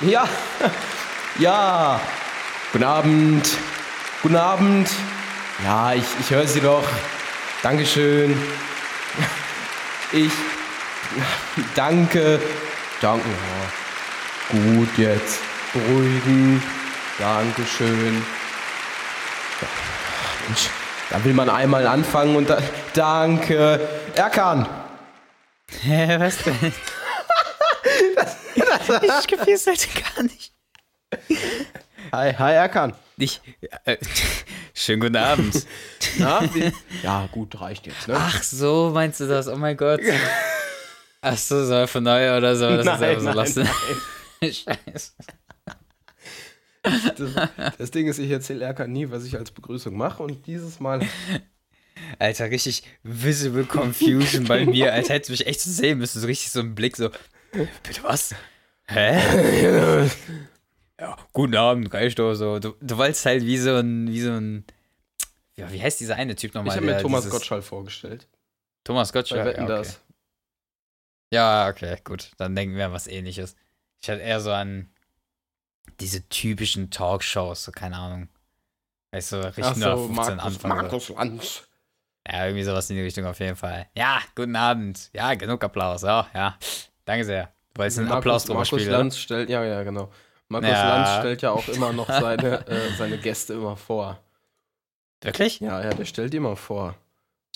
Ja, ja. Guten Abend. Guten Abend. Ja, ich, ich höre Sie doch. Dankeschön. Ich danke. Danke. Gut jetzt. Beruhigen. Dankeschön. Mensch, da will man einmal anfangen und da. Danke. Erkan. Was denn? Ich kapiere es halt gar nicht. Hi, hi Erkan. Ich, äh, schönen guten Abend. Na, wie? Ja, gut, reicht jetzt, ne? Ach so, meinst du das? Oh mein Gott. Ach so, soll von neu oder so? Das ist Nein, einfach so nein, lassen. nein. Scheiße. Das, das Ding ist, ich erzähle Erkan nie, was ich als Begrüßung mache und dieses Mal. Alter, richtig visible confusion bei mir. Als hättest du mich echt so sehen müssen. So richtig so ein Blick, so, bitte was? Hä? ja, guten Abend, reicht doch so. Du, du wolltest halt wie so ein, wie so ein, ja, wie heißt dieser eine Typ nochmal? Ich habe mir der Thomas dieses- Gottschall vorgestellt. Thomas Bei Gottschalk. Wetten ja, okay. das. Ja, okay, gut. Dann denken wir an was ähnliches. Ich hatte eher so an diese typischen Talkshows, so keine Ahnung. Weißt du, richtig nur so, 15 Markus, Anfang. Markus Lanz. Ja, irgendwie sowas in die Richtung auf jeden Fall. Ja, guten Abend. Ja, genug Applaus. Ja, ja. Danke sehr. Du wolltest einen Applaus drüber Markus? Lanz stellt, ja, ja, genau. Markus Ja. Lanz stellt ja auch immer noch seine, äh, seine Gäste immer vor. Wirklich? Ja, ja, der stellt die immer vor.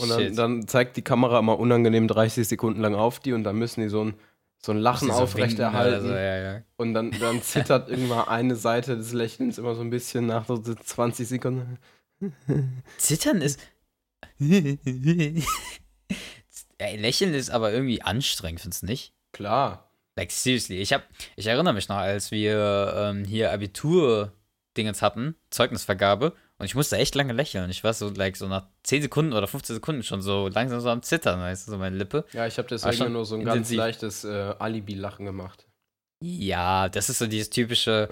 Und dann, dann zeigt die Kamera immer unangenehm 30 Sekunden lang auf die und dann müssen die so ein, so ein Lachen so aufrechterhalten. So, ja, ja. Und dann, dann zittert irgendwann eine Seite des Lächelns immer so ein bisschen nach so 20 Sekunden. Zittern ist. Ey, Lächeln ist aber irgendwie anstrengend, findest du nicht? Klar. Like, seriously, ich hab, ich erinnere mich noch, als wir ähm, hier Abitur-Dingens hatten, Zeugnisvergabe, und ich musste echt lange lächeln. Ich war so, like, so nach 10 Sekunden oder 15 Sekunden schon so langsam so am Zittern, weißt du, so meine Lippe. Ja, ich habe deswegen nur so ein ganz intensiv. leichtes äh, Alibi-Lachen gemacht. Ja, das ist so dieses typische,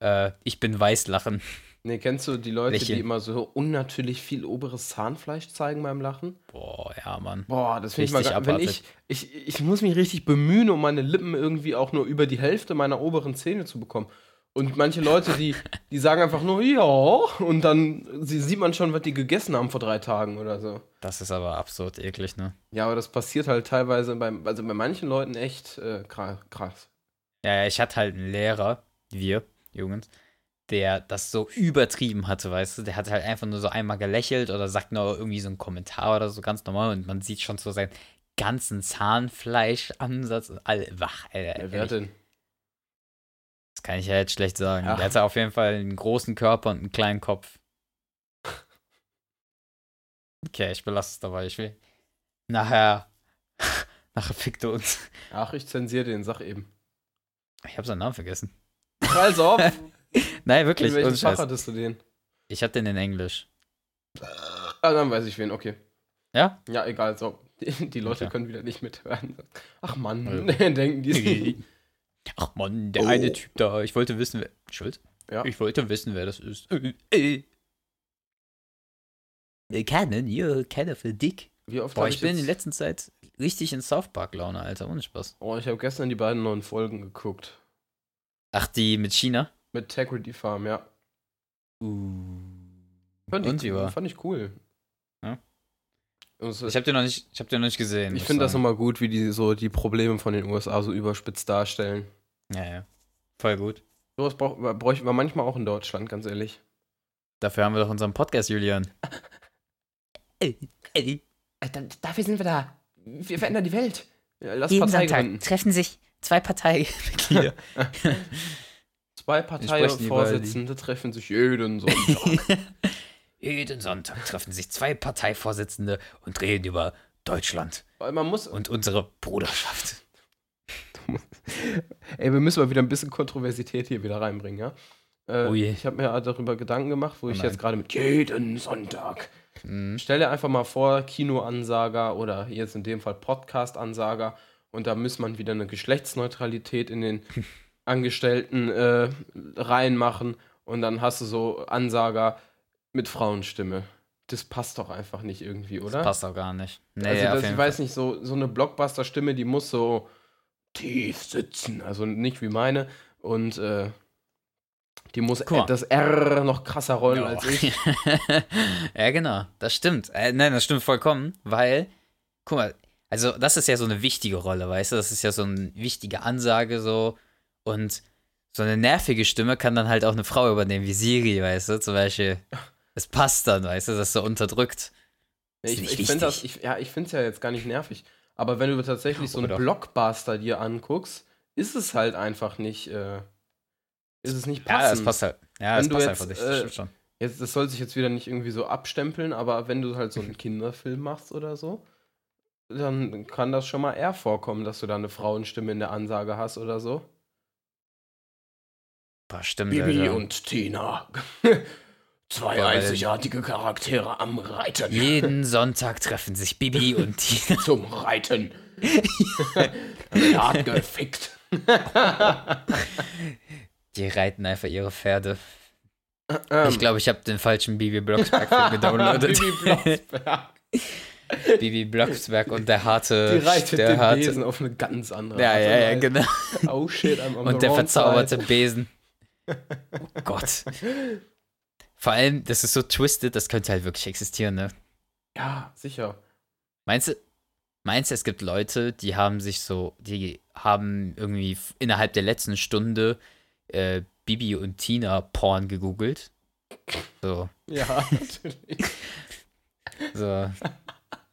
äh, ich bin weiß lachen. Nee, kennst du die Leute, Lächeln. die immer so unnatürlich viel oberes Zahnfleisch zeigen beim Lachen? Boah, ja, Mann. Boah, das finde ich mal gar, wenn ich, ich Ich muss mich richtig bemühen, um meine Lippen irgendwie auch nur über die Hälfte meiner oberen Zähne zu bekommen. Und manche Leute, die, die sagen einfach nur, ja, und dann sie, sieht man schon, was die gegessen haben vor drei Tagen oder so. Das ist aber absurd eklig, ne? Ja, aber das passiert halt teilweise beim, also bei manchen Leuten echt äh, kra- krass. Ja, ich hatte halt einen Lehrer, wir, Jungs, der das so übertrieben hatte, weißt du? Der hat halt einfach nur so einmal gelächelt oder sagt nur irgendwie so einen Kommentar oder so ganz normal und man sieht schon so seinen ganzen Zahnfleischansatz und all wach, Alter. Ja, wer denn? Das kann ich ja jetzt schlecht sagen. Ach. Der hatte auf jeden Fall einen großen Körper und einen kleinen Kopf. Okay, ich belasse es dabei. Ich will. Nachher. Nachher fickt er uns. Ach, ich zensiere den, sag eben. Ich habe seinen Namen vergessen. Also, auf. Nein, wirklich. in welchem Fach hattest du den? Ich hatte den in Englisch. Ah, dann weiß ich wen, okay. Ja? Ja, egal, so. Die, die Leute Okay. können wieder nicht mithören. Ach Mann, Ja. denken die. Ach Mann, der Oh. eine Typ da. Ich wollte wissen, wer. Schuld? Ja. Ich wollte wissen, wer das ist. Äh, Kennen, ja, keiner für dick. Wie oft Boah, hab ich bin in jetzt- letzter Zeit richtig in South Park-Laune, Alter. Ohne Spaß. Oh, ich habe gestern die beiden neuen Folgen geguckt. Ach, die mit China? Mit Tegrity Farm, ja. Uh. Fand Und ich, war? Fand ich cool. Ja. Also, Ich hab den noch nicht, ich den noch nicht gesehen. ich finde das immer gut, wie die so die Probleme von den USA so überspitzt darstellen. Ja, ja. Voll gut. Sowas bräuchten wir manchmal auch in Deutschland, ganz ehrlich. Dafür haben wir doch unseren Podcast, Julian. Ey, ey. Dafür sind wir da. Wir verändern die Welt. Lass Jeden Partei Sonntag gründen. treffen sich zwei Parteimitglieder. Zwei Parteivorsitzende treffen sich jeden Sonntag. Jeden Sonntag treffen sich zwei Parteivorsitzende und reden über Deutschland Weil man muss. und unsere Bruderschaft. Ey, wir müssen mal wieder ein bisschen Kontroversität hier wieder reinbringen, ja? Äh, Oh je. Ich habe mir darüber Gedanken gemacht, wo Oh ich jetzt gerade mit jeden Sonntag. Mhm. Stell dir einfach mal vor, Kinoansager oder jetzt in dem Fall Podcast-Ansager und da muss man wieder eine Geschlechtsneutralität in den Angestellten äh, reinmachen und dann hast du so Ansager mit Frauenstimme. Das passt doch einfach nicht irgendwie, oder? Das passt auch gar nicht. Nee, also das, ich weiß nicht, so, so eine Blockbuster-Stimme, die muss so tief sitzen, also nicht wie meine. Und äh, die muss das R noch krasser rollen Ja. als ich. ja, genau, das stimmt. Äh, nein, das stimmt vollkommen, weil, guck mal, also das ist ja so eine wichtige Rolle, weißt du? Das ist ja so eine wichtige Ansage so und so eine nervige Stimme kann dann halt auch eine Frau übernehmen, wie Siri, weißt du? Zum Beispiel, es passt dann, weißt du, das ist so unterdrückt. Ist Ich, ich finde das, ich, ja, ich finde es ja jetzt gar nicht nervig. Aber wenn du tatsächlich so einen Oder? Blockbuster dir anguckst, ist es halt einfach nicht, äh, ist es nicht Ja, passend. das passt halt. Ja, Wenn du passt jetzt, einfach nicht, äh, das stimmt schon. Jetzt, das soll sich jetzt wieder nicht irgendwie so abstempeln, aber wenn du halt so einen Kinderfilm machst oder so, dann kann das schon mal eher vorkommen, dass du da eine Frauenstimme in der Ansage hast oder so. Boah, stimmt, Bibi Alter. und Tina. Zwei Boah, einzigartige Charaktere am Reiten. Jeden Sonntag treffen sich Bibi und Tina. Zum Reiten. Hart gefickt. Die reiten einfach ihre Pferde. Ähm, Ich glaube, ich habe den falschen Bibi Blocksberg-Film gedownloadet. Bibi Blocksberg. Bibi Blocksberg und der harte. Die reitet der den harte, Besen auf eine ganz andere Ja, Art ja, ja, Weise. genau. Oh shit, I'm on Und der verzauberte side. Besen. Oh Gott. Vor allem, das ist so twisted, das könnte halt wirklich existieren, ne? Ja, sicher. Meinst du, meinst du, es gibt Leute, die haben sich so, die haben irgendwie innerhalb der letzten Stunde äh, Bibi und Tina Porn gegoogelt? So, Ja, natürlich. so.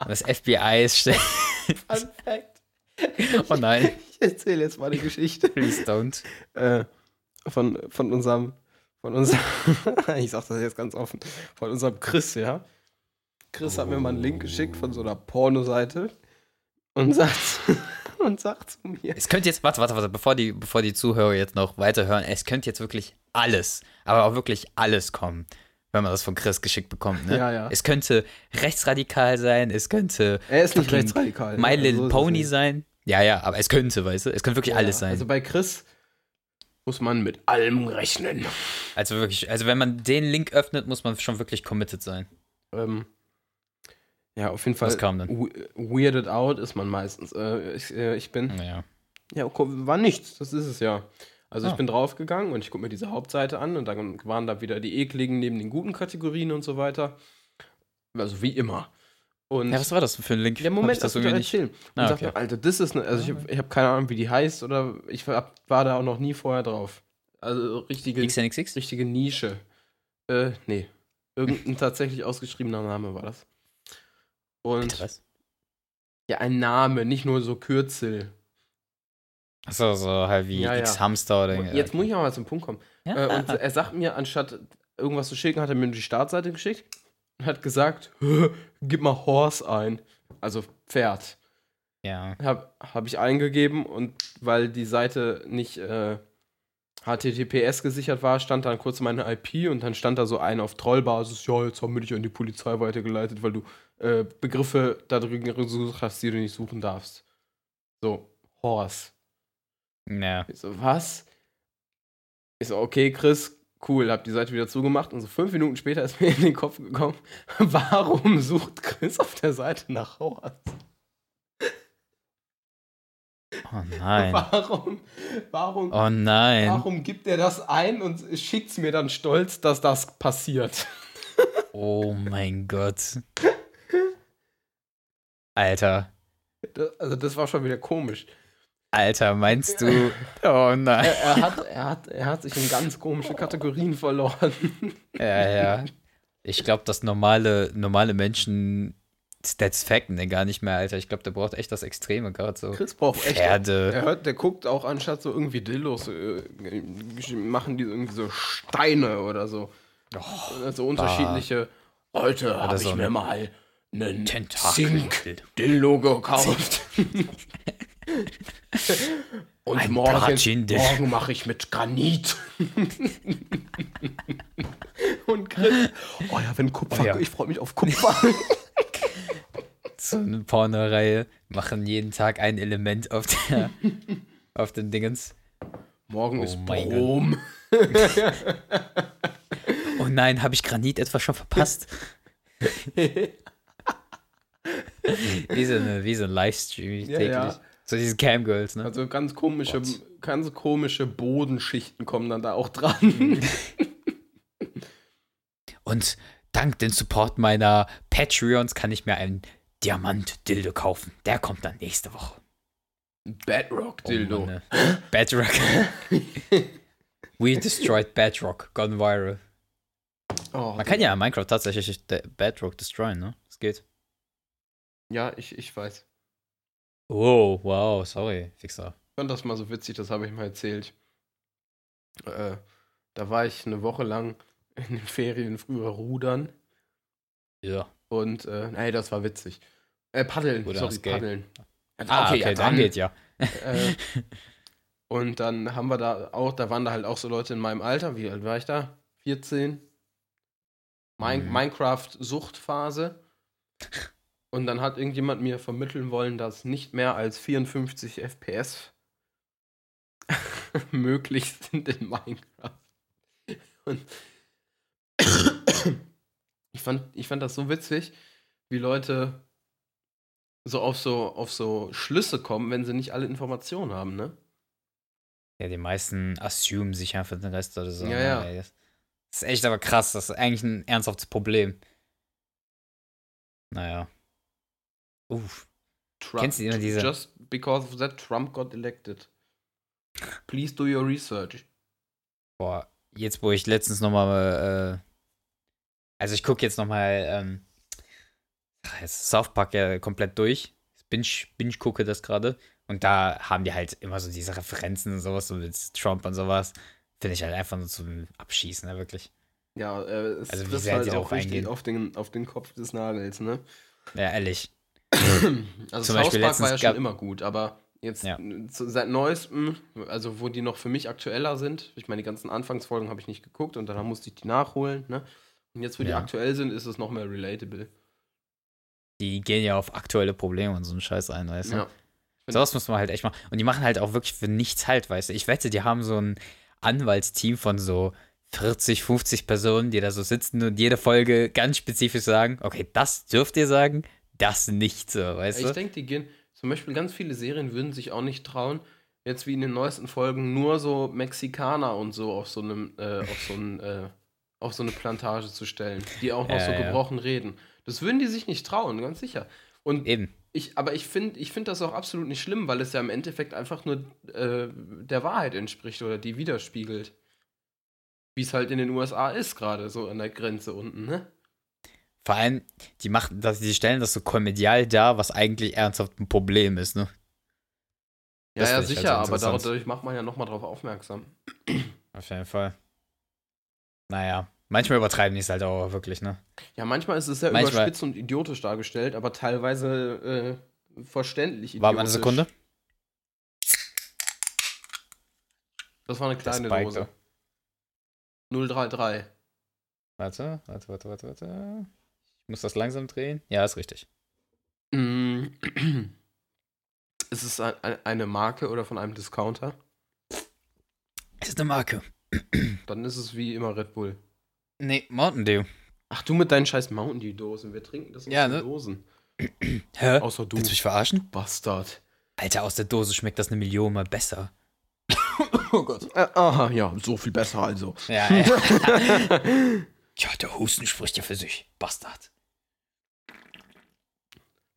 Das FBI ist schnell. Fun Fact. Oh nein, Ich erzähle jetzt mal die Geschichte. please don't. äh, von, von unserem, von unserem, ich sag das jetzt ganz offen, von unserem Chris, ja. Chris hat mir mal einen Link geschickt von so einer Pornoseite und sagt, und sagt zu mir, Es könnte jetzt, warte, warte, warte, bevor die, bevor die Zuhörer jetzt noch weiterhören, es könnte jetzt wirklich alles, aber auch wirklich alles kommen, wenn man das von Chris geschickt bekommt, ne? Ja, ja. Es könnte rechtsradikal sein, es könnte er ist nicht rechtsradikal. My ne? Little So es Pony sein. Ja, ja, aber es könnte, weißt du, es könnte wirklich Ja, alles sein. Also bei Chris muss man mit allem rechnen. Also wirklich, also wenn man den Link öffnet, muss man schon wirklich committed sein. Ähm, ja, auf jeden Fall. Was kam denn? we- Weirded out ist man meistens. Äh, ich, äh, ich bin. Ja. Ja, okay, war nichts, das ist es ja. Also ich Ah. bin draufgegangen und ich gucke mir diese Hauptseite an und dann waren da wieder die ekligen neben den guten Kategorien und so weiter. Also wie immer. Und Ja, was war das für ein Link? ja, Moment, ich das irgendwie wieder nicht. erzählen. Und Ah, okay. mir, Alter, das ist eine, also ich, hab- ich habe keine Ahnung, wie die heißt oder ich hab, war da auch noch nie vorher drauf. Also richtige, XNXX? richtige Nische. Äh, nee. Irgendein tatsächlich ausgeschriebener Name war das. Und Was? ja, ein Name, nicht nur so Kürzel. Achso, so halt wie Ja, ja. X-Hamster oder Und jetzt muss ich auch mal zum Punkt kommen. ja. Äh, und er sagt mir, anstatt irgendwas zu schicken, hat er mir die Startseite geschickt und hat gesagt, gib mal Horse ein. Also Pferd. ja. Habe hab ich eingegeben und weil die Seite nicht äh, HTTPS gesichert war, stand dann kurz meine IP und dann stand da so ein auf Trollbasis, ja, jetzt haben wir dich an die Polizei weitergeleitet, weil du äh, Begriffe da drin gesucht hast, die du nicht suchen darfst. So, Horse. Ja. Ich so, was? Ich so, okay, Chris, cool, hab die Seite wieder zugemacht und so fünf Minuten später ist mir in den Kopf gekommen, warum sucht Chris auf der Seite nach Horse? Oh nein. Warum, warum, Oh nein. warum gibt er das ein und schickt's mir dann stolz, dass das passiert? Oh mein Gott. Alter. Das, also das war schon wieder komisch. Alter, meinst du? Oh nein. Er, er, hat, er, hat, er hat sich in ganz komische Kategorien verloren. Ja, ja. Ich glaube, dass normale, normale Menschen Stats facten den gar nicht mehr, Alter. Ich glaube, der braucht echt das Extreme, gerade so. Chris braucht echt. Pferde. Er hört, der guckt auch anstatt so irgendwie Dildos, äh, machen die irgendwie so Steine oder so. so unterschiedliche. Heute habe ich mir mal einen Tentakel. Zink-Dildo gekauft. Und Ein morgen, morgen mache ich mit Granit. Und Chris, oh ja, wenn Kupfer, Oh ja. ich freue mich auf Kupfer. So eine Pornoreihe. Machen jeden Tag ein Element auf der, auf den Dingens. Morgen Oh ist. Brom. Oh nein, habe ich Granit etwa schon verpasst? wie so, eine, wie so ein Livestream Ja, täglich. ja. So diese Camgirls, ne? Also ganz komische, Gott. ganz komische Bodenschichten kommen dann da auch dran. Und dank dem Support meiner Patreons kann ich mir einen Diamant-Dildo kaufen. Der kommt dann nächste Woche. Bedrock Dildo. Oh, ne? Bedrock. We destroyed Bedrock. Gone viral. oh, Man kann ja in Minecraft tatsächlich Bedrock destroyen, ne? Das geht. ja, ich, ich weiß. Oh, wow, sorry, Fixer. Ich fand das mal so witzig, das habe ich mal erzählt. Äh, da war ich eine Woche lang in den Ferien früher rudern Ja. und äh, nee, das war witzig. Äh, paddeln, Rudern sorry, paddeln. Ja, Ah, okay, ja, dann dann. geht ja. Äh, und dann haben wir da auch, da waren da halt auch so Leute in meinem Alter, wie alt war ich da? 14? Min Mhm. Minecraft-Suchtphase. Und dann hat irgendjemand mir vermitteln wollen, dass nicht mehr als 54 FPS möglich sind in Minecraft. Und ich fand, ich fand das so witzig, wie Leute so auf so auf so Schlüsse kommen, wenn sie nicht alle Informationen haben, ne? Ja, die meisten assumen sich einfach den Rest oder so. Ja, ne? ja. Ey, das ist echt aber krass. Das ist eigentlich ein ernsthaftes Problem. Naja. Uff. Trump, Kennst du immer diese- Just because of that Trump got elected. Please do your research. Boah, jetzt wo ich letztens nochmal, äh, also ich gucke jetzt nochmal, ähm, jetzt South Park ja komplett durch. Binge, Binge gucke das gerade. Und da haben die halt immer so diese Referenzen und sowas, so mit Trump und sowas. Finde ich halt einfach nur zum Abschießen, ne, wirklich. Ja, äh, es Also wie sehr halt die auch richtig eingehen. auf den, auf den Kopf des Nagels, ne? Ja, ehrlich. Also Zum Beispiel Park war ja schon immer gut, aber jetzt Ja. seit neuestem, also wo die noch für mich aktueller sind, ich meine, die ganzen Anfangsfolgen habe ich nicht geguckt und dann musste ich die nachholen, ne? Und jetzt, wo die Ja. aktuell sind, ist es noch mehr relatable. Die gehen ja auf aktuelle Probleme und so einen Scheiß ein, weißt du? Ja. Sowas muss man halt echt machen. Und die machen halt auch wirklich für nichts halt, weißt du. Ich wette, die haben so ein Anwaltsteam von so 40, 50 Personen, die da so sitzen und jede Folge ganz spezifisch sagen, okay, das dürft ihr sagen, das nicht so, weißt Ich du? denke, die gehen, zum Beispiel ganz viele Serien würden sich auch nicht trauen, jetzt wie in den neuesten Folgen nur so Mexikaner und so auf so einem, äh, auf so ein, äh, auf so eine Plantage zu stellen, die auch noch Ja, so ja. gebrochen reden. Das würden die sich nicht trauen, ganz sicher. Und Eben. ich, aber ich finde, ich finde das auch absolut nicht schlimm, weil es ja im Endeffekt einfach nur äh, der Wahrheit entspricht oder die widerspiegelt. Wie es halt in den USA ist, gerade so an der Grenze unten, ne? Vor allem, die machen das, die stellen das so komedial dar, was eigentlich ernsthaft ein Problem ist, ne? Ja, ja, halt sicher, so aber dadurch macht man ja nochmal drauf aufmerksam. Auf jeden Fall. Naja, manchmal übertreiben die es halt auch wirklich, ne? Ja, manchmal ist es sehr Manchmal- überspitzt und idiotisch dargestellt, aber teilweise äh, verständlich idiotisch. War mal eine Sekunde? Das war eine kleine Dose. da. 033. Warte, warte, warte, warte, warte. Muss das langsam drehen. Ja, ist richtig. Mm. Ist es ein, ein, eine Marke oder von einem Discounter? Es ist eine Marke. Dann ist es wie immer Red Bull. Nee, Mountain Dew. Ach, du mit deinen scheiß Mountain Dew Dosen. Wir trinken das aus Ja, den ne? Dosen. Hä? Außer du, Willst du mich verarschen? Bastard. Alter, aus der Dose schmeckt das eine Million mal besser. Oh Gott. Äh, aha, ja, so viel besser also. Ja, ja. ja, der Husten spricht ja für sich. Bastard.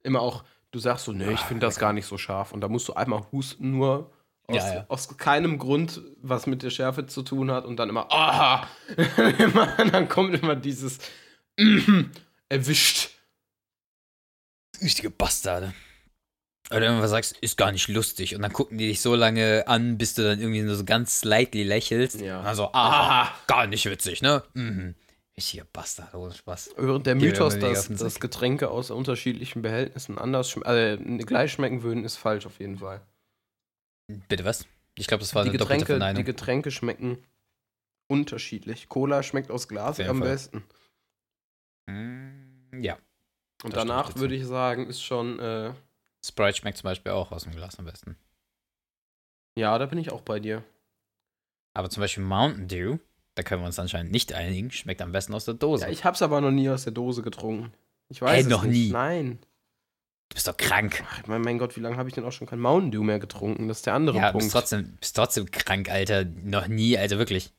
Immer auch, du sagst so, nee, ich finde das gar nicht so scharf. Und da musst du einmal husten, nur aus, Ja, ja. aus keinem Grund, was mit der Schärfe zu tun hat. Und dann immer, aha. Dann kommt immer dieses erwischt. Richtige Bastarde. Oder wenn du was sagst, ist gar nicht lustig. Und dann gucken die dich so lange an, bis du dann irgendwie nur so ganz slightly lächelst. Ja. Und dann so, ah, gar nicht witzig, ne? Mhm. Richtiger Bastard, ohne Spaß. Während der Mythos, dass, dass. Getränke aus unterschiedlichen Behältnissen anders schm äh, gleich schmecken würden, ist falsch auf jeden Fall. Bitte was? Ich glaube, das war Die eine doppelte Getränke, die Verneinung. Getränke schmecken unterschiedlich. Cola schmeckt aus Glas am Fall. besten. Mm, ja. Und ich danach würde ich sagen, ist schon, äh, Sprite schmeckt zum Beispiel auch aus dem Glas am besten. ja, da bin ich auch bei dir. Aber zum Beispiel Mountain Dew, da können wir uns anscheinend nicht einigen, schmeckt am besten aus der Dose. Ja, ich hab's aber noch nie aus der Dose getrunken. Ich weiß Hä, es noch nicht. nie? Nein. Du bist doch krank. Ach, mein, mein Gott, wie lange habe ich denn auch schon kein Mountain Dew mehr getrunken? Das ist der andere Ja, Punkt. bist trotzdem, bist trotzdem krank, Alter. Noch nie, also wirklich.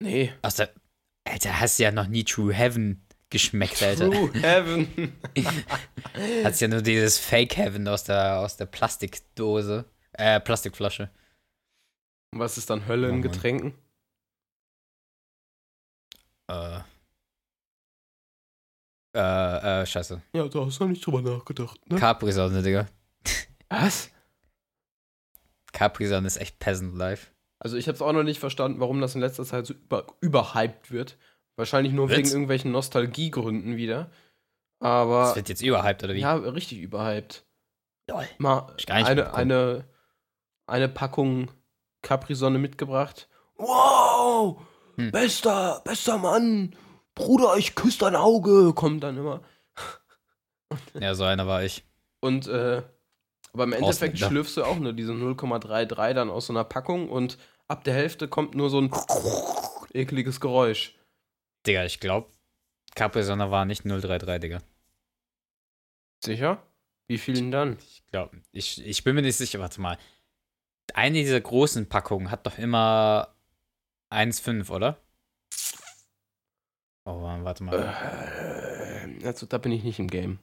nee. Aus der, Alter, hast ja noch nie True Heaven geschmeckt, Alter. True Heaven. Hast ja nur dieses Fake Heaven aus der, aus der Plastikdose. Äh, Plastikflasche. Und Was ist dann Hölle Oh in. Getränken? Äh. Äh, äh, scheiße. Ja, da hast du nicht drüber nachgedacht, ne? Capri-Sonne, Digga. Was? Capri-Sonne ist echt Peasant Life. Also ich habe es auch noch nicht verstanden, warum das in letzter Zeit so über, überhyped wird. Wahrscheinlich nur wegen Wird's? irgendwelchen Nostalgiegründen wieder. Das Aber wird jetzt überhyped, oder wie? ja, richtig überhyped. Lol. Mal ich gar nicht eine, eine, eine Packung Capri-Sonne mitgebracht. Wow! Hm. Bester, bester Mann! Bruder, ich küsse dein Auge! Kommt dann immer. Ja, so einer war ich. Und äh, aber im Endeffekt schlürfst du auch nur diese 0,33 dann aus so einer Packung und ab der Hälfte kommt nur so ein ekliges Geräusch. Digga, ich glaub, Capri-Sonne war nicht 033, Digga. Sicher? Wie vielen dann? Ich glaub, ich, ich bin mir nicht sicher, warte mal. Eine dieser großen Packungen hat doch immer 1,5, oder? Oh, warte mal. Äh, also da bin ich nicht im Game.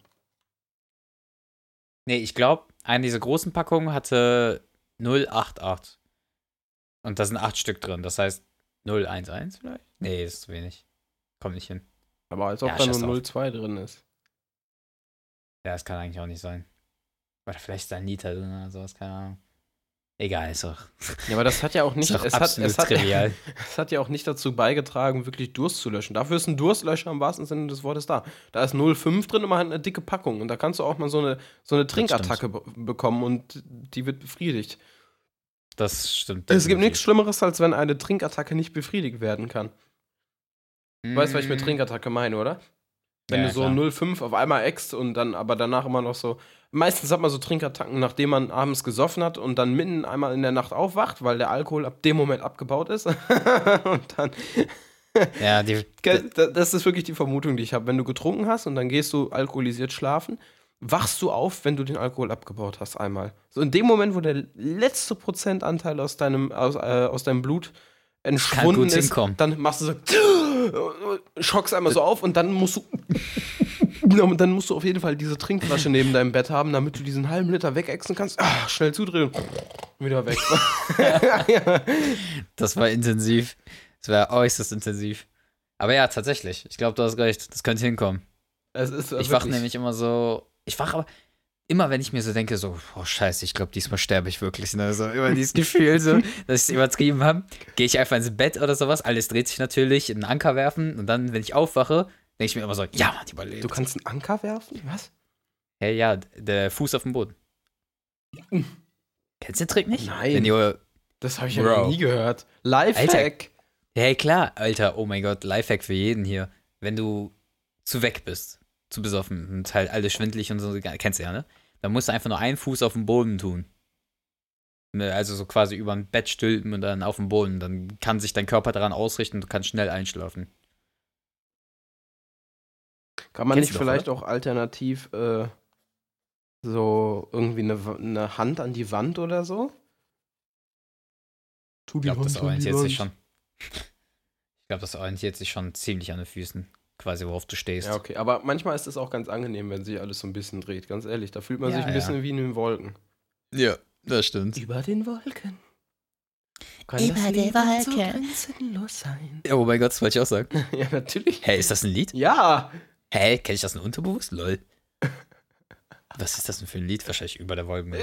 Nee, ich glaube, eine dieser großen Packungen hatte 088. Und da sind acht Stück drin. Das heißt 011 vielleicht? Nee, ist zu wenig. Kommt nicht hin. Aber als ob Ja, da nur drauf. 0,2 drin ist. Ja, das kann eigentlich auch nicht sein. Oder vielleicht ist da ein Liter drin oder sowas, keine Ahnung. Egal, ist doch, Ja, aber das hat ja auch nicht, doch es, hat, es, hat, es hat ja auch nicht dazu beigetragen, wirklich Durst zu löschen. Dafür ist ein Durstlöscher im wahrsten Sinne des Wortes da. Da ist 0,5 drin und man hat eine dicke Packung. Und da kannst du auch mal so eine, so eine Trinkattacke be bekommen und die wird befriedigt. Das stimmt. Es gibt nichts Schlimmeres, als wenn eine Trinkattacke nicht befriedigt werden kann. Du weißt, was ich mit Mm, Trinkattacke meine, oder? Wenn ja, du so klar. 0,5 auf einmal ext und dann aber danach immer noch so. Meistens hat man so Trinkattacken, nachdem man abends gesoffen hat und dann mitten einmal in der Nacht aufwacht, weil der Alkohol ab dem Moment abgebaut ist. und dann. Ja, die, Das ist wirklich die Vermutung, die ich habe. Wenn du getrunken hast und dann gehst du alkoholisiert schlafen, wachst du auf, wenn du den Alkohol abgebaut hast einmal. So in dem Moment, wo der letzte Prozentanteil aus deinem, aus, äh, aus deinem Blut entschwunden ist, hinkommen. dann machst du so, schockst einmal so auf und dann musst du, und dann musst du auf jeden Fall diese Trinkflasche neben deinem Bett haben, damit du diesen halben Liter wegexen kannst. Ah, schnell zudrehen und wieder weg. das war intensiv. Das war äußerst intensiv. Aber ja, tatsächlich. Ich glaube, du hast recht. Das könnte hinkommen. Es ist Ich wach nämlich immer so. Ich wach aber immer, wenn ich mir so denke, so, oh Scheiße, ich glaube, diesmal sterbe ich wirklich. Ne? So, immer dieses Gefühl, so, dass ich es übertrieben habe. Gehe ich einfach ins Bett oder sowas, alles dreht sich natürlich, einen Anker werfen und dann, wenn ich aufwache, denke ich mir immer so, ja, Mann, die überlebt. Du kannst einen Anker werfen? Was? Hey, ja, der Fuß auf dem Boden. Kennst du den Trick nicht? Nein. Ihr, Das habe ich ja noch nie gehört. Lifehack. hey, klar, Alter, oh mein Gott, Lifehack für jeden hier. Wenn du zu weg bist, zu besoffen und halt alles schwindelig und so, kennst du ja, ne? Dann musst du einfach nur einen Fuß auf dem Boden tun. Ne, Also so quasi über ein Bett stülpen und dann auf dem Boden. Dann kann sich dein Körper daran ausrichten und du kannst schnell einschlafen. Kann man Kennst nicht doch, vielleicht auch alternativ äh, so irgendwie eine, eine Hand an die Wand oder so? Tu Ich glaube, das orientiert sich schon. Ich glaube, das orientiert sich schon ziemlich an den Füßen. Quasi, worauf du stehst. Ja, okay. Aber manchmal ist es auch ganz angenehm, wenn sich alles so ein bisschen dreht. Ganz ehrlich, da fühlt man Ja, sich ein ja. bisschen wie in den Wolken. ja das stimmt. Über den Wolken. Kann Über den so Wolken. grenzenlos sein. Oh mein Gott, das wollte ich auch sagen. ja, natürlich. Hey, ist das ein Lied? Ja. Hä, kenn ich das denn unterbewusst? Lol. Was ist das denn für ein Lied? Wahrscheinlich über der Wolken.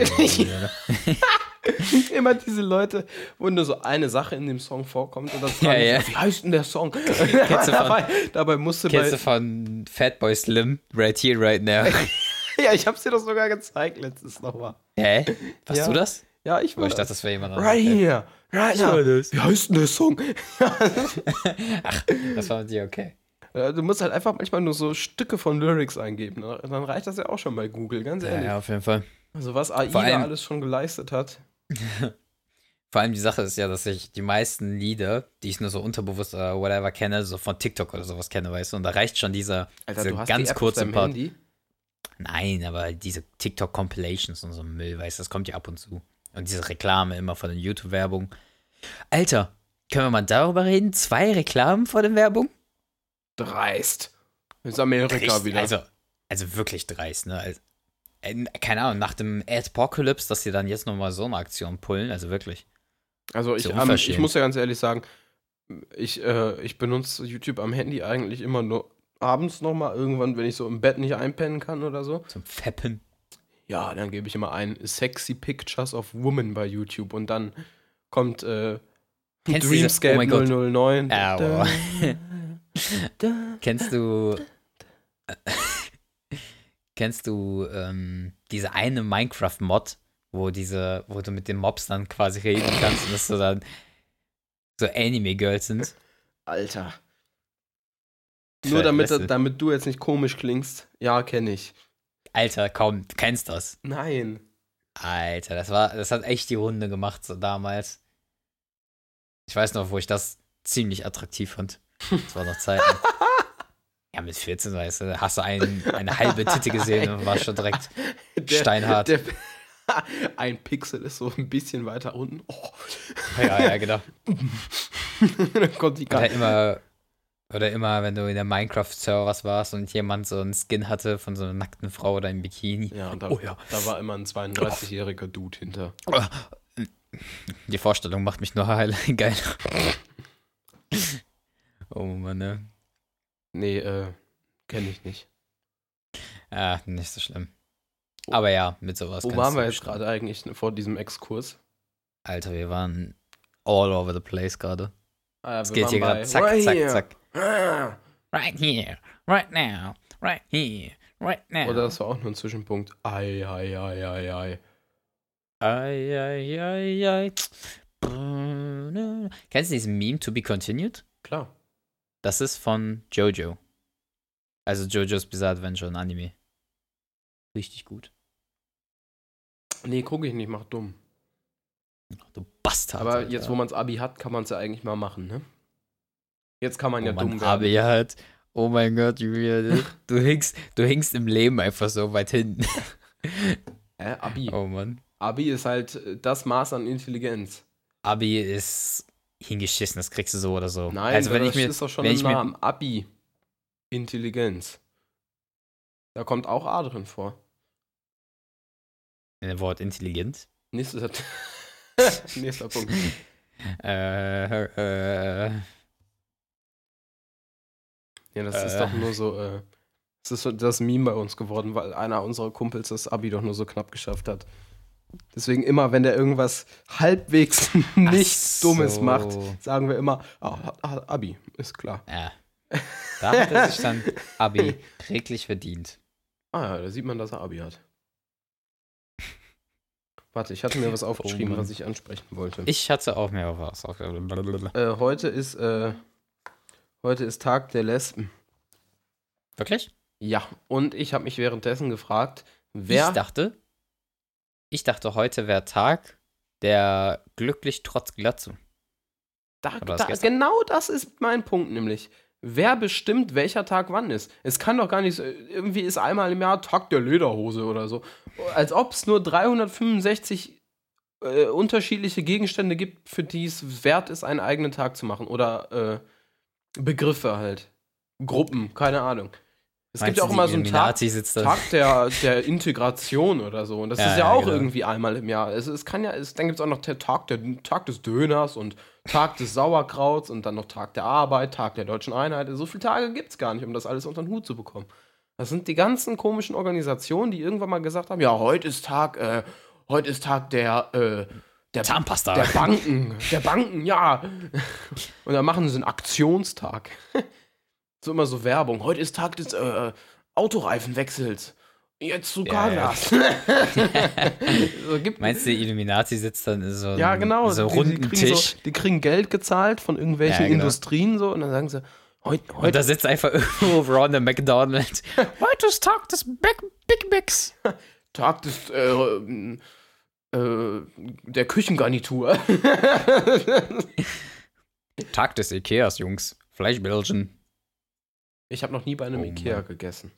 Immer diese Leute, wo nur so eine Sache in dem Song vorkommt und dann Ja, fragen, ja. wie heißt denn der Song? du von- dabei, dabei musste Kennst bei, du von Fatboy Slim? Right here, right now. Ja, ich hab's dir doch sogar gezeigt letztes nochmal. Hä? Warst Ja. du das? Ja, ich Oh, war ich dachte, das. wäre jemand Right anderes. here, right now. Wie heißt denn der Song? Das war mit dir okay. Ja, Du musst halt einfach manchmal nur so Stücke von Lyrics eingeben. Dann reicht das ja auch schon bei Google, ganz Ja, ehrlich. ja, auf jeden Fall. Also was AI da alles schon geleistet hat. Vor allem die Sache ist ja, dass ich die meisten Lieder, die ich nur so unterbewusst oder whatever kenne, so von TikTok oder sowas kenne, weißt du? Und da reicht schon dieser, Alter, dieser ganz kurze Part. Handy. Nein, aber diese TikTok-Compilations und so Müll, weißt du, das kommt ja ab und zu. Und diese Reklame immer von den YouTube-Werbung. Alter, können wir mal darüber reden? Zwei Reklamen vor der Werbung? Dreist. Das ist Amerika Richtig, wieder. Also, also wirklich dreist, ne? Also, keine Ahnung, nach dem Adpocalypse, dass sie dann jetzt nochmal so eine Aktion pullen, also wirklich. Also ich, ähm, ich muss ja ganz ehrlich sagen, ich, äh, ich benutze YouTube am Handy eigentlich immer nur abends nochmal, irgendwann, wenn ich so im Bett nicht einpennen kann oder so. Zum Feppen. Ja, dann gebe ich immer ein Sexy Pictures of Women bei YouTube und dann kommt äh, Kennst du diese- Dreamscape oh mein Gott. 009. Au. Kennst du. Kennst du ähm, diese eine Minecraft-Mod, wo diese, wo du mit den Mobs dann quasi reden kannst und dass du dann so Anime-Girls sind? Alter. Nur damit, damit du jetzt nicht komisch klingst. Ja, kenne ich. Alter, komm, du kennst das. Nein. Alter, das war, das hat echt die Runde gemacht so damals. Ich weiß noch, wo ich das ziemlich attraktiv fand. Das war noch Zeiten. ja, mit 14, weißt du, hast du ein, eine halbe Titte gesehen und warst schon direkt Der- steinhart. Der, ein Pixel ist so ein bisschen weiter unten. Oh. ja, ja, genau. dann kommt die Oder immer, oder immer, wenn du in der Minecraft-Servers warst und jemand so einen Skin hatte von so einer nackten Frau oder im Bikini. Ja, und da, Oh ja. da war immer ein 32-jähriger Dude hinter. Die Vorstellung macht mich nur heil geil. oh Mann, ne? Nee, äh, kenne ich nicht. Ah, nicht so schlimm. Aber ja, mit sowas. Wo waren wir jetzt gerade eigentlich vor diesem Exkurs? Alter, wir waren all over the place gerade. Ah, Es geht hier gerade zack, right zack, here. zack. Ah. Right here, right now, right here, right now. Oder das war auch nur ein Zwischenpunkt. Ei, ei, ei, ei, ei. Ei, ei, ei, ei. Kennst du diesen Meme To Be Continued? Klar. Das ist von Jojo. Also Jojo's Bizarre Adventure, ein Anime. Richtig gut. Nee, gucke ich nicht, mach dumm. Du Bastard. Aber Alter. jetzt, wo man's Abi hat, kann man es ja eigentlich mal machen, ne? Jetzt kann man ja oh, man dumm werden. Abi hat. Oh mein Gott, Julia, du hinkst, du hinkst im Leben einfach so weit hinten. Äh, Abi. Oh Mann. Abi ist halt das Maß an Intelligenz. Abi ist hingeschissen, das kriegst du so oder so. Nein, also wenn das ich mir, ist doch schon wenn im Namen. Abi. Intelligenz. Da kommt auch A drin vor. in dem Wort intelligent. Nächster, Nächster Punkt. Äh, äh, Ja, das ist Äh. doch nur so, äh, das ist so das Meme bei uns geworden, weil einer unserer Kumpels das Abi doch nur so knapp geschafft hat. Deswegen immer, wenn der irgendwas halbwegs nichts so. Dummes macht, sagen wir immer, ah, Abi, ist klar. ja. Da hat er sich dann Abi reglich verdient. Ah ja, da sieht man, dass er Abi hat. Warte, ich hatte mir was aufgeschrieben, Mann. was ich ansprechen wollte. Ich hatte auch mehr was. äh, heute ist, äh, heute ist Tag der Lesben. Wirklich? Ja, und ich habe mich währenddessen gefragt, wer Ich dachte, ich dachte, heute wäre Tag der glücklich trotz Glatze. Da, da, genau das ist mein Punkt, nämlich. Wer bestimmt, welcher Tag wann ist? Es kann doch gar nicht so, irgendwie ist einmal im Jahr Tag der Lederhose oder so. Als ob es nur 365 äh, unterschiedliche Gegenstände gibt, für die es wert ist, einen eigenen Tag zu machen. Oder äh, Begriffe halt. Gruppen, keine Ahnung. Es gibt ja auch immer so einen Tag. Tag der, der Integration oder so. Und das Ja, ist ja, ja, auch genau. irgendwie einmal im Jahr. Es, es kann ja, es, dann gibt es auch noch der Tag, der Tag des Döners und Tag des Sauerkrauts und dann noch Tag der Arbeit, Tag der deutschen Einheit. So viele Tage gibt es gar nicht, um das alles unter den Hut zu bekommen. Das sind die ganzen komischen Organisationen, die irgendwann mal gesagt haben: Ja, heute ist Tag, äh, heute ist Tag der, äh, der Zahnpasta. der Banken, der Banken, ja. Und dann machen sie einen Aktionstag. So immer so Werbung. Heute ist Tag des äh, Autoreifenwechsels. Jetzt zu Ja, ja. Carglass. so, gibt, Meinst du, die Illuminati sitzt dann in so einem ja, genau. so die, runden die, kriegen Tisch so, die kriegen Geld gezahlt von irgendwelchen Ja, genau. Industrien so und dann sagen sie, heute, und heute da sitzt einfach irgendwo Ron der McDonald. Heute ist Tag des Big, Big Macs. Tag des äh, äh, der Küchengarnitur. Tag des Ikeas, Jungs. Fleischbällchen. Ich habe noch nie bei einem Oh Ikea Mann. gegessen.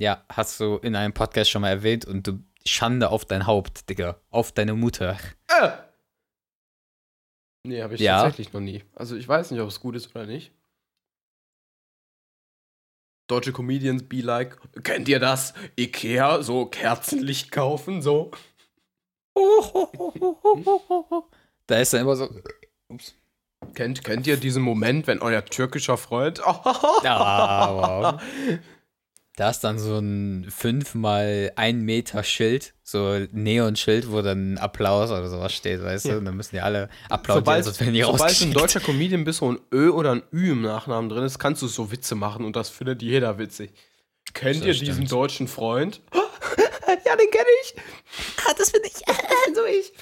Ja, hast du in einem Podcast schon mal erwähnt und du Schande auf dein Haupt, Digga. Auf deine Mutter. Äh. Nee, habe ich Ja. tatsächlich noch nie. Also ich weiß nicht, ob es gut ist oder nicht. Deutsche Comedians be like, kennt ihr das? Ikea, so Kerzenlicht kaufen, so. Da ist er immer so. Ups. Kennt, kennt ihr diesen Moment, wenn euer türkischer Freund Ah, wow. Da ist dann so ein 5 mal 1 Meter Schild, so ein Neon-Schild, wo dann Applaus oder sowas steht, weißt Ja. du? Und dann müssen die alle applaudieren, sobald, sonst werden die sobald du ein deutscher Comedian bist, so ein Ö oder ein Ü im Nachnamen drin ist, kannst du so Witze machen und das findet jeder witzig. Kennt Das ihr stimmt. diesen deutschen Freund? ja, den kenne ich. Ah, das bin ich. so ich.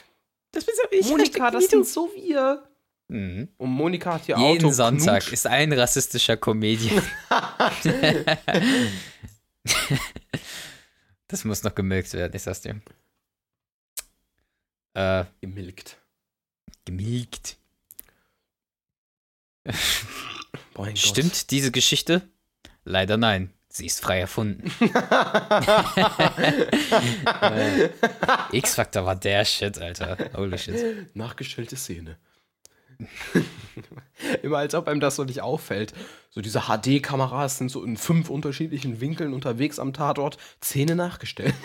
Das bin so ich. Monika, das sind so wir. Mhm. Und Monika hat hier Jeden Auto Sonntag Knutsch. ist ein rassistischer Comedian. das muss noch gemilkt werden, ich sag's dir. Äh, gemilkt. gemilkt. Gott. Stimmt diese Geschichte? Leider nein. Sie ist frei erfunden. Äh, X-Factor war der Shit, Alter. Holy shit. Nachgestellte Szene. Immer als ob einem das so nicht auffällt. So diese HD-Kameras sind so in fünf unterschiedlichen Winkeln unterwegs am Tatort. Szene nachgestellt.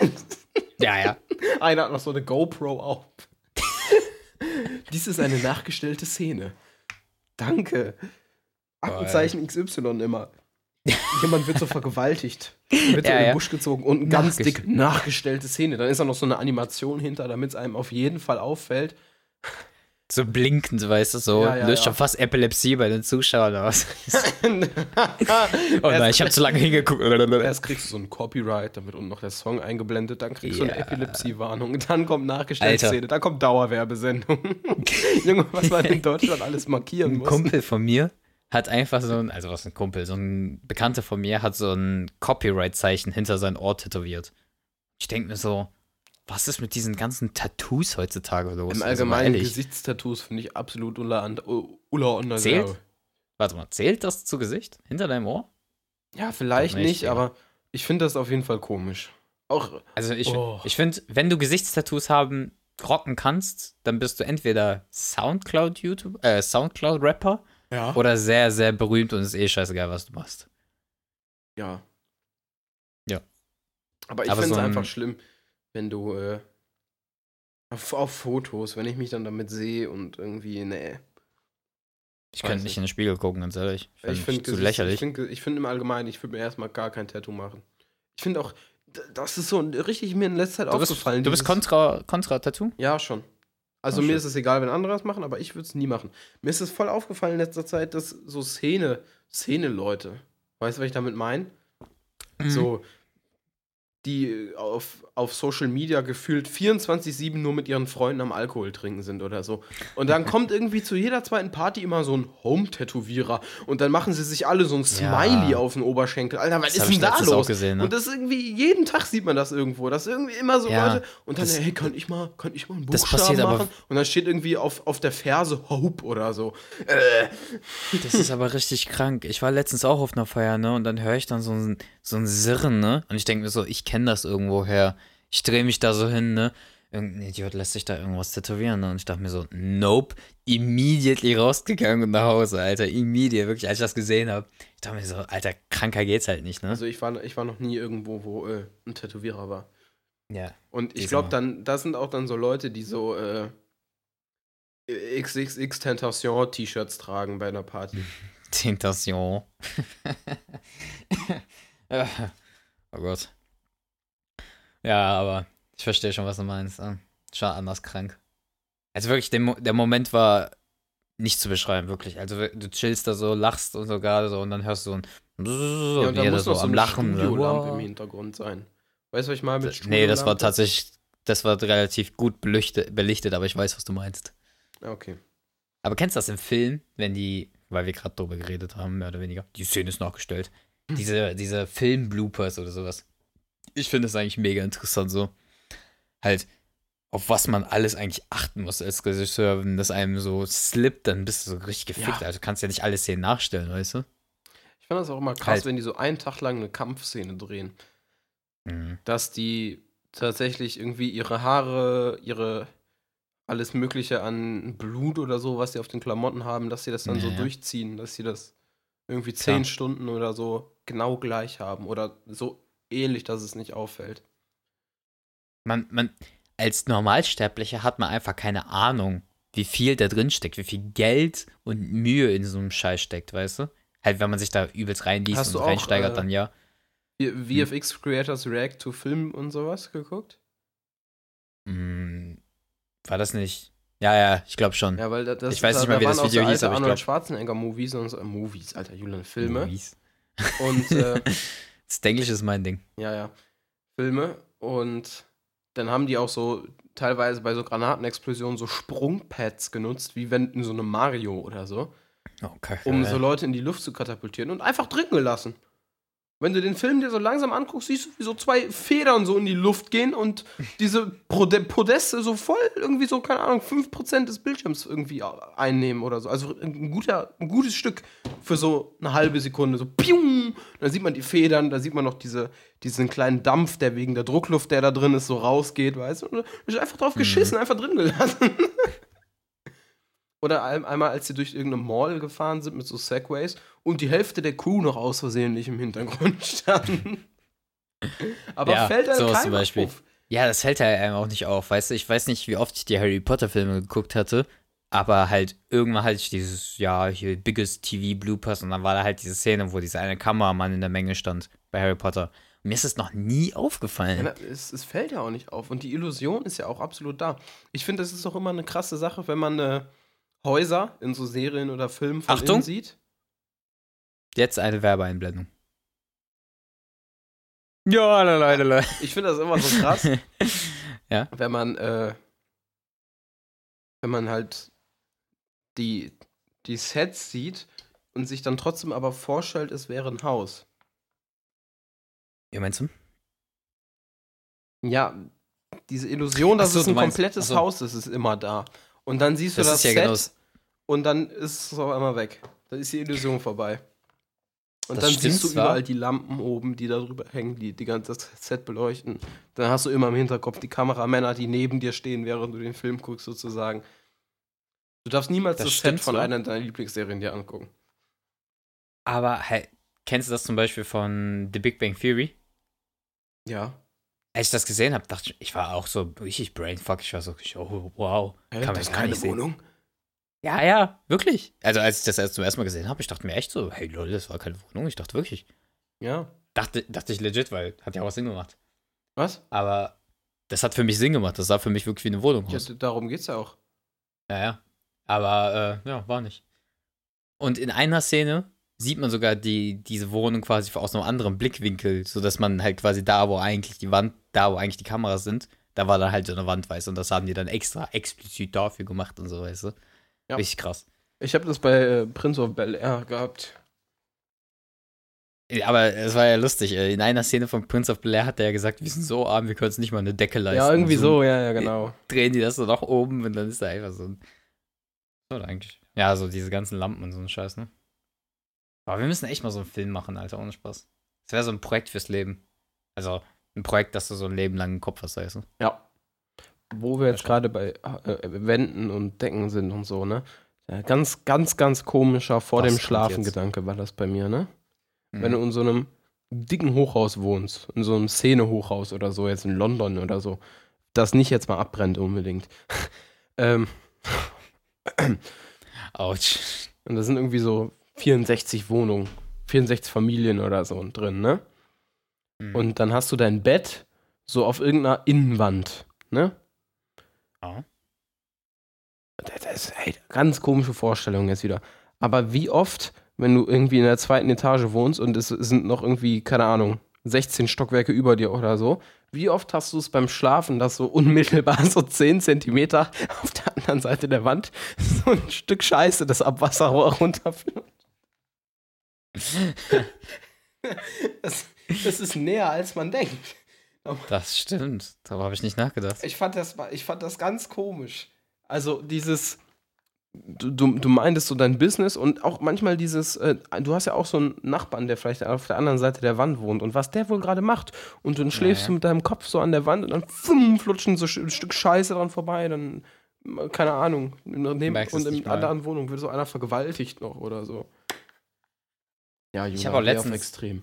Ja, ja. Einer hat noch so eine GoPro auf. Dies ist eine nachgestellte Szene. Danke. Aktenzeichen XY immer. Jemand wird so vergewaltigt. Wird so Ja, in den. Busch gezogen und eine ganz dick nachgestellte Szene. Dann ist da noch so eine Animation hinter, damit es einem auf jeden Fall auffällt. So blinkend, weißt du, so Ja, ja, löst ja. schon fast Epilepsie bei den Zuschauern aus. Oh nein, ich habe zu lange hingeguckt. Erst kriegst du so ein Copyright, dann wird unten noch der Song eingeblendet, dann kriegst du eine Ja. Epilepsie-Warnung, dann kommt nachgestellte. Szene, dann kommt Dauerwerbesendung. Junge, was man in Deutschland alles markieren Ein muss. Kumpel von mir hat einfach so ein, also was ein Kumpel, so ein Bekannter von mir hat so ein Copyright-Zeichen hinter sein Ohr tätowiert. Ich denke mir so, was ist mit diesen ganzen Tattoos heutzutage los? Im Also Allgemeinen ehrlich. Gesichtstattoos finde ich absolut ulla unter Zählt? Warte mal, zählt das zu Gesicht? Hinter deinem Ohr? Ja, vielleicht nicht, nicht, aber ich finde das auf jeden Fall komisch. Auch, Also ich, Oh. ich finde, wenn du Gesichtstattoos haben, rocken kannst, dann bist du entweder Soundcloud-YouTube, äh, Soundcloud-Rapper ja. oder sehr, sehr berühmt und es ist eh scheißegal, was du machst. ja. Ja. Aber ich finde es so ein- einfach schlimm, wenn du äh, auf, auf Fotos, wenn ich mich dann damit sehe und irgendwie, nee. Ich könnte nicht in den Spiegel gucken, ganz ehrlich. Ich Find finde zu Gesicht- lächerlich. Ich finde find im Allgemeinen, ich würde mir erstmal gar kein Tattoo machen. Ich finde auch, das ist so richtig mir in letzter Zeit du bist, aufgefallen. du bist kontra, kontra Tattoo? Ja, schon. Also Oh, mir shit. ist es egal, wenn andere das machen, aber ich würde es nie machen. Mir ist es voll aufgefallen in letzter Zeit, dass so Szene, Szene-Leute, weißt du, was ich damit meine? Mhm. So, die auf, auf Social Media gefühlt 24-7 nur mit ihren Freunden am Alkohol trinken sind oder so. Und dann kommt irgendwie zu jeder zweiten Party immer so ein Home-Tätowierer und dann machen sie sich alle so ein Ja. Smiley auf den Oberschenkel. Alter, was Das ist denn da los? gesehen, ne? Und das ist irgendwie, jeden Tag sieht man das irgendwo. Das ist irgendwie immer so Ja, Leute. Und dann, das- hey, kann ich mal, kann ich mal einen Buchstaben machen? Und dann steht irgendwie auf, auf der Ferse Hope oder so. Äh, Das ist aber richtig krank. Ich war letztens auch auf einer Feier, ne? Und dann höre ich dann so ein, so ein Sirren, ne? Und ich denke mir so, ich kenne das irgendwoher. Ich drehe mich da so hin, ne? Irgendein Idiot lässt sich da irgendwas tätowieren, ne? Und ich dachte mir so, nope. Immediately rausgegangen und nach Hause, Alter. Immediate, wirklich, als ich das gesehen habe. Ich dachte mir so, Alter, kranker geht's halt nicht, ne? also ich war, ich war noch nie irgendwo, wo äh, ein Tätowierer war. ja. Und ich glaube, dann, das sind auch dann so Leute, die so äh, XXX Tentation T-Shirts tragen bei einer Party. Tentation. oh Gott. Ja, aber ich verstehe schon, was du meinst. Schon anders krank. Also wirklich, der, Mo der Moment war nicht zu beschreiben, wirklich. Also du chillst da so, lachst und so gerade so und dann hörst du so ein ja, und da muss so am Lachen. Studiolampe wow. im Hintergrund sein. Weißt du, was ich meine mit Nee, das war tatsächlich, das war relativ gut beleuchtet, belichtet, aber ich weiß, was du meinst. Ah, Okay. Aber kennst du das im Film, wenn die, weil wir gerade drüber geredet haben, mehr oder weniger, die Szene ist nachgestellt, diese, diese Film-Bloopers oder sowas. Ich finde es eigentlich mega interessant so. Halt, auf was man alles eigentlich achten muss als Regisseur, wenn das einem so slippt, dann bist du so richtig gefickt. Ja. Also du kannst ja nicht alle Szenen nachstellen, weißt du? Ich fand das auch immer krass, Halt. wenn die so einen Tag lang eine Kampfszene drehen. Mhm. dass die tatsächlich irgendwie ihre Haare, ihre alles Mögliche an Blut oder so, was sie auf den Klamotten haben, dass sie das dann so Ja, ja. durchziehen, dass sie das irgendwie zehn Klar. Stunden oder so genau gleich haben oder so ähnlich, dass es nicht auffällt. Man, man, als Normalsterblicher hat man einfach keine Ahnung, wie viel da drin steckt, wie viel Geld und Mühe in so einem Scheiß steckt, weißt du? Halt, wenn man sich da übelst reinliest Hast und auch, reinsteigert, äh, dann ja. V- VFX Creators React to Film und sowas geguckt? Hm, war das nicht? Ja, ja, ich glaube schon. Ja, weil da- das, Ich weiß da, nicht mal, wie das Video so hieß, aber ich Arnold glaub- Schwarzenegger Movies und so, äh, Movies, Alter, Julian, Filme. Movies. Und äh, Das Englisch ist mein Ding. Ja, ja. Filme. Und dann haben die auch so teilweise bei so Granatenexplosionen so Sprungpads genutzt, wie wenn in so einem Mario oder so, Oh, kacke. um so Leute in die Luft zu katapultieren und einfach drin gelassen. Wenn du den Film dir so langsam anguckst, siehst du, wie so zwei Federn so in die Luft gehen und diese Podeste so voll irgendwie so, keine Ahnung, 5% des Bildschirms irgendwie einnehmen oder so. Also ein, guter, ein gutes Stück für so eine halbe Sekunde. So pium! Dann sieht man die Federn, da sieht man noch diese, diesen kleinen Dampf, der wegen der Druckluft, der da drin ist, so rausgeht, weißt du? Und ist einfach drauf geschissen, einfach drin gelassen. Oder ein, einmal, als sie durch irgendeine Mall gefahren sind mit so Segways und die Hälfte der Crew noch aus Versehen nicht im Hintergrund stand. Aber Ja, fällt einem zum Beispiel. auf. Ja, das hält halt einem auch nicht auf, weißt du? Ich weiß nicht, wie oft ich die Harry Potter-Filme geguckt hatte, aber halt irgendwann hatte ich dieses, ja, hier Biggest TV Bloopers und dann war da halt diese Szene, wo dieser eine Kameramann in der Menge stand bei Harry Potter. Mir ist das noch nie Ja, aufgefallen. na, es, es fällt ja auch nicht auf. Und die Illusion ist ja auch absolut da. Ich finde, das ist auch immer eine krasse Sache, wenn man äh, Häuser in so Serien oder Filmen von Achtung. innen sieht. Jetzt eine Werbeeinblendung. Ja, lalala. Ich finde das immer so krass, ja. wenn man, äh, wenn man halt die, die Sets sieht und sich dann trotzdem aber vorstellt, es wäre ein Haus. Wie meinst du? Ja, diese Illusion, dass so, es ein meinst- komplettes so. Haus ist, ist immer da. Und dann siehst du Das das, ja Set genau und dann ist es auf einmal weg. Dann ist die Illusion vorbei. Und Das dann siehst du zwar. überall die Lampen oben, die da drüber hängen, die die ganze Set beleuchten. Dann hast du immer im Hinterkopf die Kameramänner, die neben dir stehen, während du den Film guckst, sozusagen. Du darfst niemals Das das, Set von zwar. einer deiner Lieblingsserien dir angucken. Aber hey, kennst du das zum Beispiel von The Big Bang Theory? Ja. Als ich das gesehen habe, dachte ich, ich war auch so richtig brainfuck. Ich war so, oh, wow. Hä, Kann man das keine nicht sehen. Wohnung? Ja, ja, wirklich. Also als ich das erst zum ersten Mal gesehen habe, ich dachte mir echt so, hey lol, das war keine Wohnung. Ich dachte wirklich. Ja. Dachte, dachte ich legit, weil hat ja auch Sinn gemacht. Was? Aber das hat für mich Sinn gemacht. Das sah für mich wirklich wie eine Wohnung Ja, aus. darum geht's ja auch. Ja, ja. Aber äh, ja, war nicht. Und in einer Szene sieht man sogar die, diese Wohnung quasi aus einem anderen Blickwinkel, sodass man halt quasi da, wo eigentlich die Wand, da, wo eigentlich die Kameras sind, da war dann halt so eine Wand, weißt du, und das haben die dann extra explizit dafür gemacht und so, weißt du. Ja. Richtig krass. Ich habe das bei äh, Prince of Bel Air gehabt. Aber es war ja lustig. äh, In einer Szene von Prince of Bel-Air hat er ja gesagt, wir sind so arm, wir können uns nicht mal eine Decke leisten. Ja, irgendwie Und so, ja, ja, genau. Drehen die das so nach oben und dann ist da einfach so ein. So eigentlich. Ja, so diese ganzen Lampen und so ein Scheiß, ne? Aber wir müssen echt mal so einen Film machen, Alter, ohne Spaß. Das wäre so ein Projekt fürs Leben. Also ein Projekt, das du so ein Leben lang im Kopf hast, weißt du? Ja. Wo wir jetzt gerade bei äh, Wänden und Decken sind und so, ne? Ja, ganz, ganz, ganz komischer vor Was dem Schlafen? Gedanke war das bei mir, ne? Mhm. Wenn du in so einem dicken Hochhaus wohnst, in so einem Szene-Hochhaus oder so, jetzt in London oder so, das nicht jetzt mal abbrennt unbedingt. ähm, Autsch. und da sind irgendwie so 64 Wohnungen, 64 Familien oder so drin, ne? Mhm. Und dann hast du dein Bett so auf irgendeiner Innenwand, ne? Ja. Das ist ey, ganz komische Vorstellung jetzt wieder. Aber wie oft, wenn du irgendwie in der zweiten Etage wohnst und es sind noch irgendwie, keine Ahnung, 16 Stockwerke über dir oder so, wie oft hast du es beim Schlafen, dass so unmittelbar so 10 Zentimeter auf der anderen Seite der Wand so ein Stück Scheiße, das Abwasserrohr runterfällt? Das, das ist näher, als man denkt. Das stimmt. Darüber habe ich nicht nachgedacht. Ich fand, das, ich fand das ganz komisch. Also dieses, du, du, du meintest so dein Business und auch manchmal dieses, äh, du hast ja auch so einen Nachbarn, der vielleicht auf der anderen Seite der Wand wohnt und was der wohl gerade macht und dann schläfst ja. du mit deinem Kopf so an der Wand und dann fumm, flutschen so ein Stück Scheiße dran vorbei, dann, keine Ahnung, neben, und in mal. anderen Wohnungen wird so einer vergewaltigt noch oder so. Ja, Juna, Ich hab auch letztens- extrem.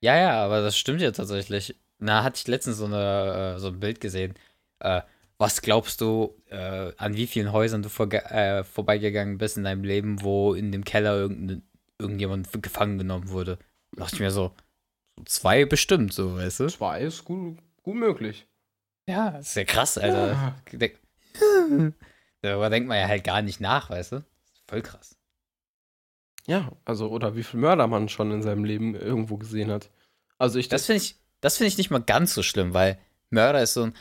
Ja, ja, aber das stimmt ja tatsächlich. Na, hatte ich letztens so, eine, äh, so ein Bild gesehen. Äh, was glaubst du, äh, an wie vielen Häusern du vorge äh, vorbeigegangen bist in deinem Leben, wo in dem Keller irgendjemand gefangen genommen wurde? Da dachte ich mir so, zwei bestimmt, so, weißt du? Zwei ist gut, gut möglich. Ja, das ist ja krass, Alter. Ja. Denk- Darüber denkt man ja halt gar nicht nach, weißt du? Voll krass. Ja, also, oder wie viel Mörder man schon in seinem Leben irgendwo gesehen hat. Also ich Das finde ich, das finde ich nicht mal ganz so schlimm, weil Mörder ist so ein,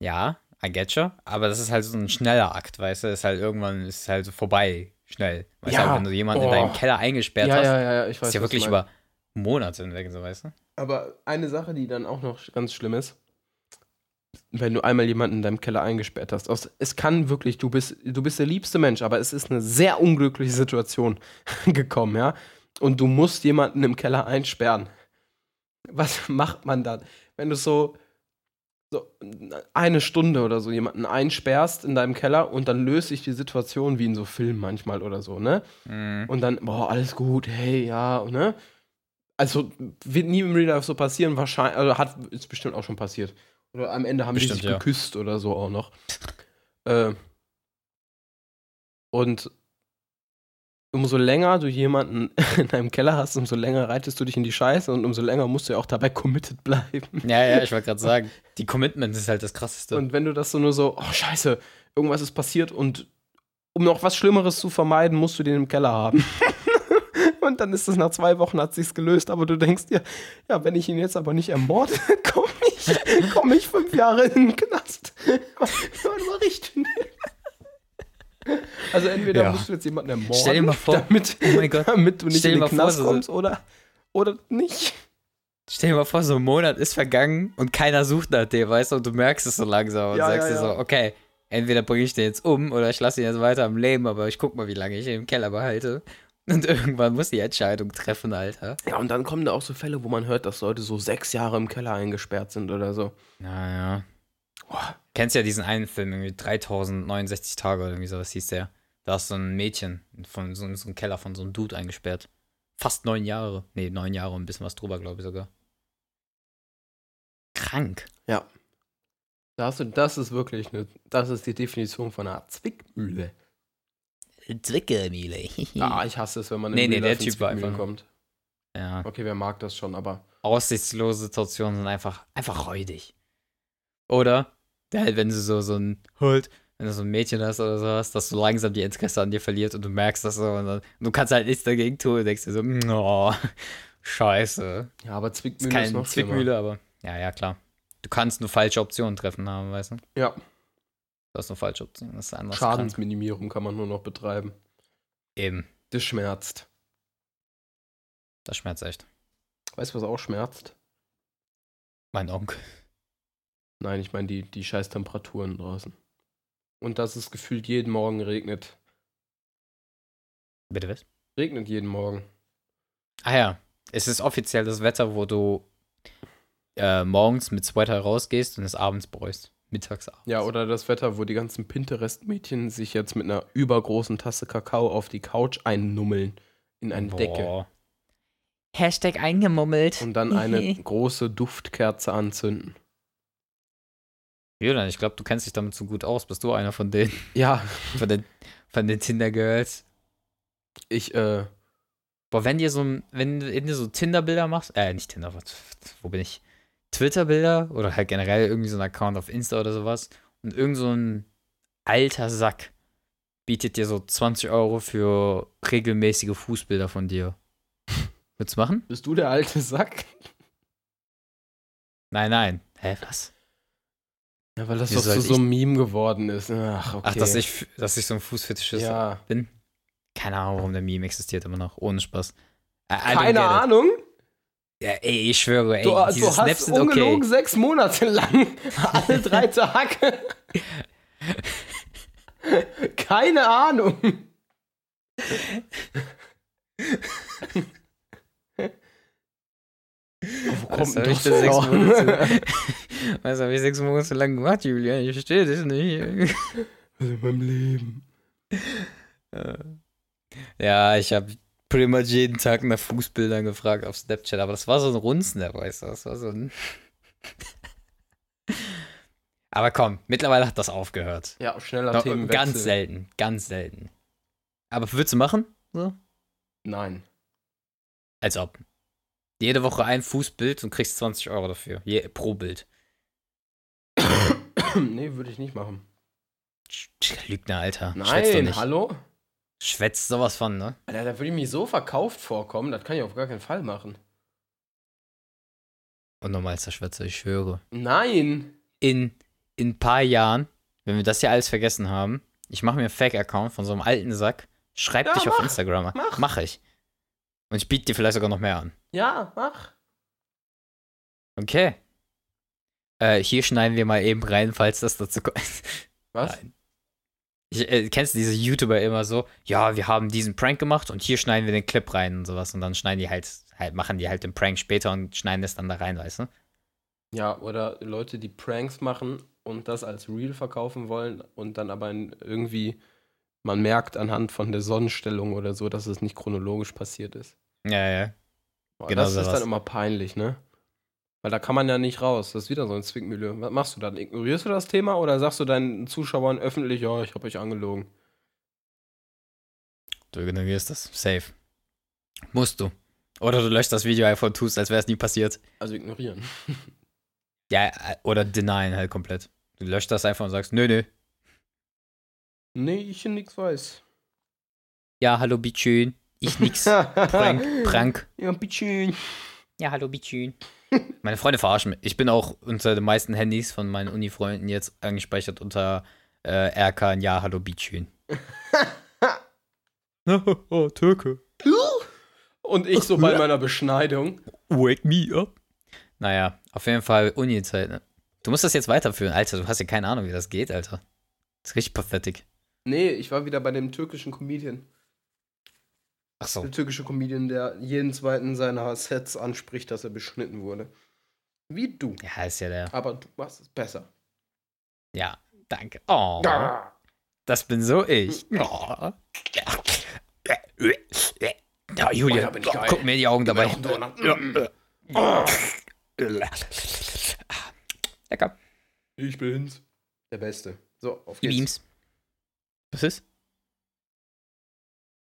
ja, I get you, aber das ist halt so ein schneller Akt, weißt du? Ist halt irgendwann ist halt so vorbei, schnell. Weißt Ja, du, wenn du jemanden in oh. deinem Keller eingesperrt ja, hast, ja, ja, ja, ich weiß ist ja wirklich über Monate hinweg, so weißt du? Aber eine Sache, die dann auch noch ganz schlimm ist, wenn du einmal jemanden in deinem Keller eingesperrt hast. Es kann wirklich, du bist, du bist der liebste Mensch, aber es ist eine sehr unglückliche Situation gekommen, ja. Und du musst jemanden im Keller einsperren. Was macht man dann? Wenn du so, so eine Stunde oder so jemanden einsperrst in deinem Keller und dann löst sich die Situation wie in so Filmen manchmal oder so, ne? Mhm. Und dann, boah, alles gut, hey, ja, ne? Also wird nie im Real Life so passieren, wahrscheinlich, also hat, ist bestimmt auch schon passiert. Oder am Ende haben die Bestimmt, sich ja. geküsst oder so auch noch. äh, und umso länger du jemanden in deinem Keller hast, umso länger reitest du dich in die Scheiße und umso länger musst du ja auch dabei committed bleiben. Ja, ja, ich wollte gerade sagen, die Commitment ist halt das krasseste. Und wenn du das so nur so, oh scheiße, irgendwas ist passiert und um noch was Schlimmeres zu vermeiden, musst du den im Keller haben. und dann ist es nach zwei Wochen hat sich's gelöst, aber du denkst dir, ja, wenn ich ihn jetzt aber nicht ermorde, komme ich, komm ich fünf Jahre in den Knast. Das war richtig. Also entweder Ja. musst du jetzt jemanden ermorden, Stell dir mal vor- damit, oh mein Gott. damit du nicht Stell in den mal vor, Knast so- kommst, oder, oder nicht. Stell dir mal vor, so ein Monat ist vergangen und keiner sucht nach dir, weißt du, und du merkst es so langsam und Ja, sagst ja, dir ja. so, okay, entweder bringe ich den jetzt um oder ich lasse ihn jetzt weiter am Leben, aber ich guck mal, wie lange ich ihn im Keller behalte. Und irgendwann muss die Entscheidung treffen, Alter. Ja, und dann kommen da auch so Fälle, wo man hört, dass Leute so sechs Jahre im Keller eingesperrt sind oder so. Naja. Boah. Kennst ja diesen einen Film, irgendwie 3069 Tage oder irgendwie sowas hieß der. Da ist so ein Mädchen von so, in so einem Keller von so einem Dude eingesperrt. Fast neun Jahre. Nee, neun Jahre und ein bisschen was drüber, glaube ich sogar. Krank. Ja. Da hast du, das ist wirklich eine, das ist die Definition von einer Zwickmühle. Zwickemühle. Ah, ich hasse es, wenn man in Nee, nee, der Typ einfach- kommt. ja. Okay, wer mag das schon, aber aussichtslose Situationen sind einfach, einfach räudig. Oder, halt, wenn du so, so ein, halt, wenn du so ein Mädchen hast oder sowas, dass du langsam die Interesse an dir verliert und du merkst das so und dann, du kannst halt nichts dagegen tun und denkst dir so, oh, scheiße. ja, aber Ist Zwickmühle ist, keine noch schlimmer. Zwickmühle, aber, ja, ja, klar. Du kannst nur falsche Optionen treffen haben, weißt du? Ja, Du hast nur falsche Optionen, das ist anders. Schadensminimierung kann man nur noch betreiben. krank. Eben, Das schmerzt. das schmerzt echt. Weißt du, was auch schmerzt? Mein Onkel. Nein, ich meine die, die scheiß Temperaturen draußen. Und dass es gefühlt jeden Morgen regnet. Bitte was? Regnet jeden Morgen. Ah ja, es ist offiziell das Wetter, wo du äh, morgens mit Sweater rausgehst und es abends bereust. Mittags abends. Ja, oder das Wetter, wo die ganzen Pinterest-Mädchen sich jetzt mit einer übergroßen Tasse Kakao auf die Couch einnummeln. In eine Decke. Boah. Hashtag eingemummelt. Und dann eine große Duftkerze anzünden. Julian, ich glaube, du kennst dich damit so gut aus. Bist du einer von denen? Ja, Von den, von den Tinder-Girls? ich, äh, Boah, wenn dir so ein, wenn du wenn du so Tinder-Bilder machst, äh, nicht Tinder, was, wo bin ich? Twitter-Bilder oder halt generell irgendwie so ein Account auf Insta oder sowas und irgend so ein alter Sack bietet dir so 20 Euro für regelmäßige Fußbilder von dir. Würdest du machen? bist du der alte Sack? Nein, nein. Hä, was? Ja, weil das doch so, ein Meme geworden ist. Ach, okay. Ach, dass ich, dass ich so ein Fußfetischist Ja. bin? Keine Ahnung, warum der Meme existiert immer noch. Ohne Spaß. I- Keine. Ahnung. Ja, ey, ich schwöre, ey, Du, diese du Snaps hast sind okay. ungelogen sechs Monate lang alle drei Tage. Keine Ahnung. Wo Was kommt hab denn ich das sechs? Monate? Was habe ich sechs Monate lang gemacht, Julian? Ich verstehe das nicht. Was in meinem Leben? Ja, ich habe pretty much jeden Tag nach Fußbildern gefragt auf Snapchat, aber das war so ein Runzender, weißt du? Das war so ein. aber komm, mittlerweile hat das aufgehört. Ja, schneller Noch, Themenwechsel. ganz selten, ganz selten. Aber würdest du machen? So? Nein. Als ob. Jede Woche ein Fußbild und kriegst 20 Euro dafür. Je, pro Bild. nee, würde ich nicht machen. Lügner, Alter. Doch Nein, hallo? Schwätzt sowas von, ne? Alter, da würde ich mich so verkauft vorkommen, das kann ich auf gar keinen Fall machen. Und nochmal Schwätzer, ich schwöre. Nein! In in ein paar Jahren, wenn wir das hier alles vergessen haben, ich mache mir einen Fake-Account von so einem alten Sack, schreib Ja, dich auf mach, Instagram. an. mach. Mach ich. Und ich biete dir vielleicht sogar noch mehr an. Ja, mach. Okay. Äh, hier schneiden wir mal eben rein, falls das dazu kommt. Was? Nein. Ich, äh, kennst du diese YouTuber immer so? Ja, wir haben diesen Prank gemacht und hier schneiden wir den Clip rein und sowas. Und dann schneiden die halt, halt machen die halt den Prank später und schneiden es dann da rein, weißt du? Ja, oder Leute, die Pranks machen und das als Real verkaufen wollen und dann aber irgendwie, man merkt anhand von der Sonnenstellung oder so, dass es nicht chronologisch passiert ist. Ja, ja. Boah, Genau das ist sowas. dann immer peinlich, ne? Weil da kann man ja nicht raus. Das ist wieder so ein Zwickmühle. Was machst du dann? Ignorierst du das Thema oder sagst du deinen Zuschauern öffentlich, ja, ich habe euch angelogen? Du ignorierst das. Safe. Musst du. Oder du löscht das Video einfach und tust, als wäre es nie passiert. Also ignorieren. Ja, äh, oder denyen halt komplett. Du löscht das einfach und sagst, nö, nö. Nee, ich nix weiß. Ja, hallo, bitschön. Ich nix. Prank, Prank. Ja, bitteschön. Ja, hallo, bitschön. Meine Freunde verarschen mich. Ich bin auch unter den meisten Handys von meinen Uni-Freunden jetzt angespeichert unter äh, RK ein Ja, hallo, bitschön. oh, Türke. Und ich so bei meiner Beschneidung. Wake me up. Naja, auf jeden Fall Uni-Zeit, ne? Du musst das jetzt weiterführen, Alter. Du hast ja keine Ahnung, wie das geht, Alter. Das ist richtig pathetic. Nee, ich war wieder bei dem türkischen Comedian. Ach so. Der türkische Comedian, der jeden zweiten seiner Sets anspricht, dass er beschnitten wurde. Wie du. Ja, ist ja der. Aber du machst es besser. Ja, danke. Oh, das bin so ich. Oh. Ja, Julia, Oh, geil. guck mir die Augen dabei. Ja. Lecker. Ich bin's. Der Beste. So, auf geht's. Beams. Was ist?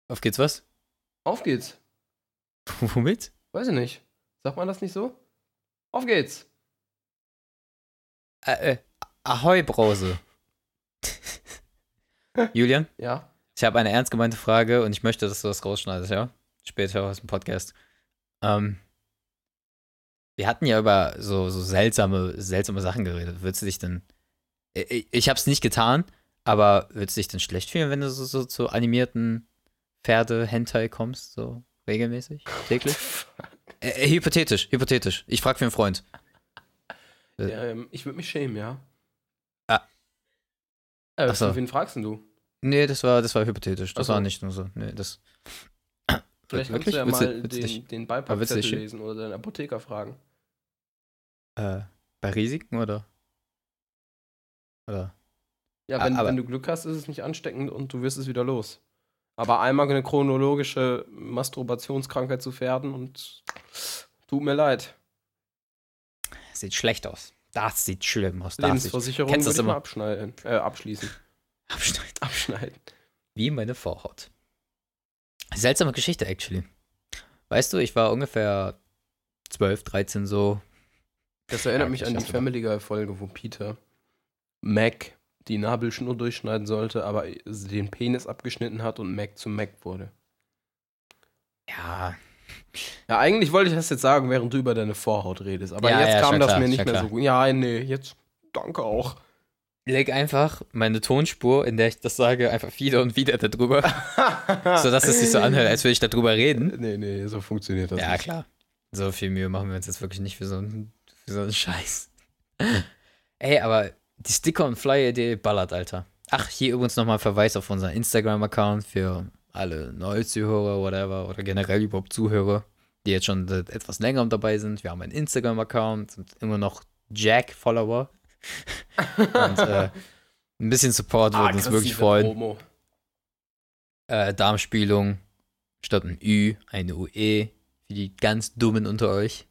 Auf geht's was? Auf geht's. Womit? Weiß ich nicht. Sagt man das nicht so? Auf geht's. Äh, äh, Ahoi, Brause. Julian, Ja. ich habe eine ernst gemeinte Frage und ich möchte, dass du das rausschneidest, ja? Später aus dem Podcast. Ähm, wir hatten ja über so, so seltsame, seltsame Sachen geredet. Würdest du dich denn. Ich, ich habe es nicht getan, aber würdest du dich denn schlecht fühlen, wenn du so, so zu animierten Pferde-Hentai kommst, so regelmäßig, täglich? Äh, äh, hypothetisch, hypothetisch. Ich frage für einen Freund. Ähm, ich würde mich schämen, ja. Ah. Äh, Ach so. für wen fragst denn du? Nee, das war, das war hypothetisch. Das Ach so. war nicht nur so. Nee, das. Vielleicht kannst du ja du- mal dich- den, den Beipackzettel lesen oder deinen Apotheker fragen. Äh, bei Risiken oder? Oder? Ja, Ah, wenn, wenn du Glück hast, ist es nicht ansteckend und du wirst es wieder los. Aber einmal eine chronologische Masturbationskrankheit zu Pferden und tut mir leid. Sieht schlecht aus. Das sieht schlimm aus. Das sieht, Lebensversicherung würde das immer? abschneiden, äh, abschließen. Abschneiden. Abschneiden. Wie meine Vorhaut. Seltsame Geschichte, actually. Weißt du, ich war ungefähr 12, 13 so. Das erinnert Ja, mich ich an die Family Guy Folge, wo Peter Mac die Nabelschnur durchschneiden sollte, aber den Penis abgeschnitten hat und Mac zu Mac wurde. Ja, Ja, eigentlich wollte ich das jetzt sagen, während du über deine Vorhaut redest, aber Ja, jetzt ja, kam das klar, mir nicht mehr klar. so gut. Ja, nee, jetzt danke auch. leg einfach meine Tonspur, in der ich das sage, einfach wieder und wieder darüber, sodass es sich so anhört, als würde ich darüber reden. nee, nee, so funktioniert das Ja, nicht. klar. So viel Mühe machen wir uns jetzt wirklich nicht für so einen, für so einen Scheiß. Ey, aber die Sticker- und Flyer-Idee ballert, Alter. Ach, hier übrigens nochmal Verweis auf unseren Instagram-Account für alle Neuzuhörer, whatever, oder generell überhaupt Zuhörer, die jetzt schon seit etwas länger dabei sind. Wir haben einen Instagram-Account, sind immer noch Jack-Follower. Und äh, ein bisschen Support würde uns wirklich freuen. Äh, Darmspielung statt ein Ü, eine UE, für die ganz Dummen unter euch.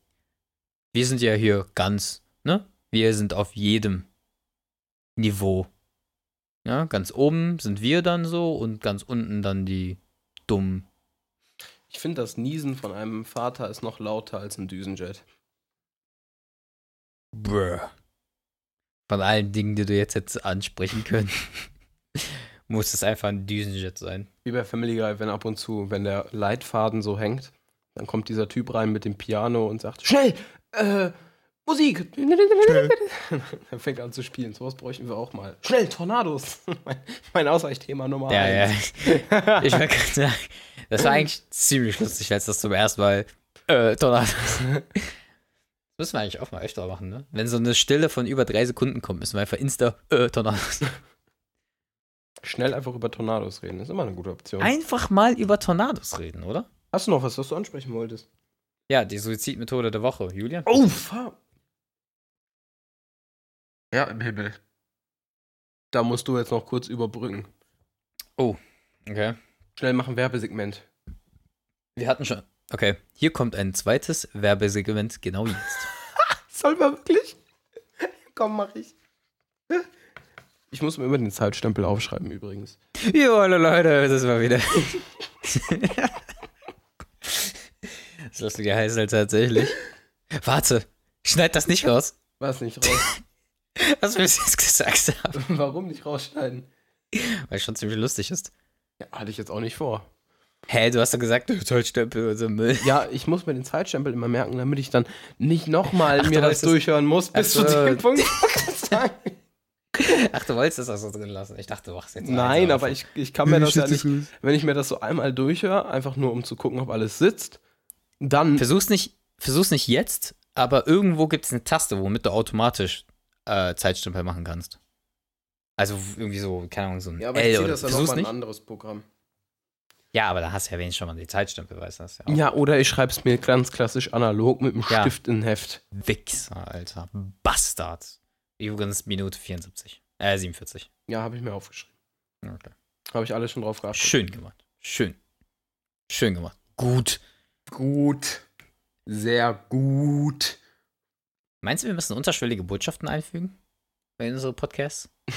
Wir sind ja hier ganz, ne? Wir sind auf jedem Niveau. Ja, ganz oben sind wir dann so und ganz unten dann die Dummen. Ich finde, das Niesen von einem Vater ist noch lauter als ein Düsenjet. Bruh. Von allen Dingen, die du jetzt hättest ansprechen können, muss es einfach ein Düsenjet sein. Wie bei Family Guy, wenn ab und zu, wenn der Leitfaden so hängt, dann kommt dieser Typ rein mit dem Piano und sagt, schnell, äh, Musik. Dann fängt er an zu spielen. Sowas bräuchten wir auch mal. Schnell, Tornados. mein, mein Ausweichthema Nummer Ja, ja. eins. Ich wollte gerade sagen, das war eigentlich ziemlich lustig, als das zum ersten Mal äh, Tornados. Das müssen wir eigentlich auch mal öfter machen, ne? Wenn so eine Stille von über drei Sekunden kommt, müssen wir einfach Insta äh, Tornados. Schnell einfach über Tornados reden. ist immer eine gute Option. Einfach mal über Tornados reden, oder? Hast du noch was, was du ansprechen wolltest? Ja, die Suizidmethode der Woche. Julian? Oh, fuck. Ja, im Himmel. Da musst du jetzt noch kurz überbrücken. Okay. Schnell machen Werbesegment. Wir hatten schon. Okay, hier kommt ein zweites Werbesegment genau jetzt. Soll man wirklich? Komm, mach ich. Ich muss mir immer den Zeitstempel aufschreiben übrigens. Jo, hallo Leute, das war wieder. das Lustige heißt halt tatsächlich. Warte, schneid das nicht raus, Was nicht raus. was wir bis jetzt gesagt haben. Warum nicht rausschneiden? Weil es schon ziemlich lustig ist. Ja, hatte ich jetzt auch nicht vor. Hä, du hast doch gesagt, du Zollstempel und so Müll. Ja, ich muss mir den Zeitstempel immer merken, damit ich dann nicht nochmal mir du das durchhören muss, bis Ach zu dem Punkt. Ach, du wolltest das auch so drin lassen. Ich dachte, du machst jetzt Nein, aber ich, ich kann mir das ja nicht, wenn ich mir das so einmal durchhöre, einfach nur um zu gucken, ob alles sitzt, dann Versuch's nicht, versuch's nicht jetzt, aber irgendwo gibt es eine Taste, womit du automatisch äh, Zeitstempel machen kannst. Also irgendwie so, keine Ahnung, so ein Ja, aber ich L ziehe oder das dann nochmal ein anderes Programm. Ja, aber da hast du ja wenigstens schon mal die Zeitstempel, weißt du das ja. auch. Ja, oder ich schreibe es mir ganz klassisch analog mit dem Ja. Stift in ein Heft. Wichser, Alter. Bastard. Übrigens Minute 74. Äh, 47. Ja, habe ich mir aufgeschrieben. Okay. Habe ich alles schon drauf geachtet. Schön gemacht. Schön. Schön gemacht. Gut. Gut. Sehr gut. Meinst du, wir müssen unterschwellige Botschaften einfügen? Bei unseren Podcasts?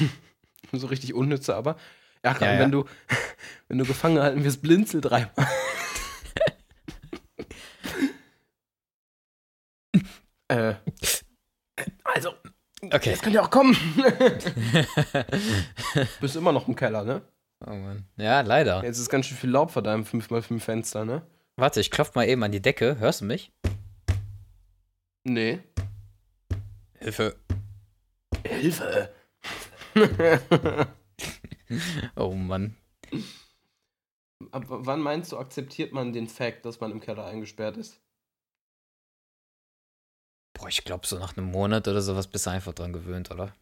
So richtig unnütze, aber. Ja, Ja, ja. wenn du wenn du gefangen gehalten wirst, blinzel dreimal. äh. Also, Okay. das kann ja auch kommen. Bist immer noch im Keller, ne? oh Mann. Ja, leider. Jetzt ist ganz schön viel Laub vor deinem 5x5 Fenster, ne? Warte, ich klopf mal eben an die Decke. Hörst du mich? Nee. Hilfe. Hilfe! Oh Mann. Ab wann meinst du, akzeptiert man den Fakt, dass man im Keller eingesperrt ist? Boah, ich glaube, so nach einem Monat oder sowas bist du einfach dran gewöhnt, oder?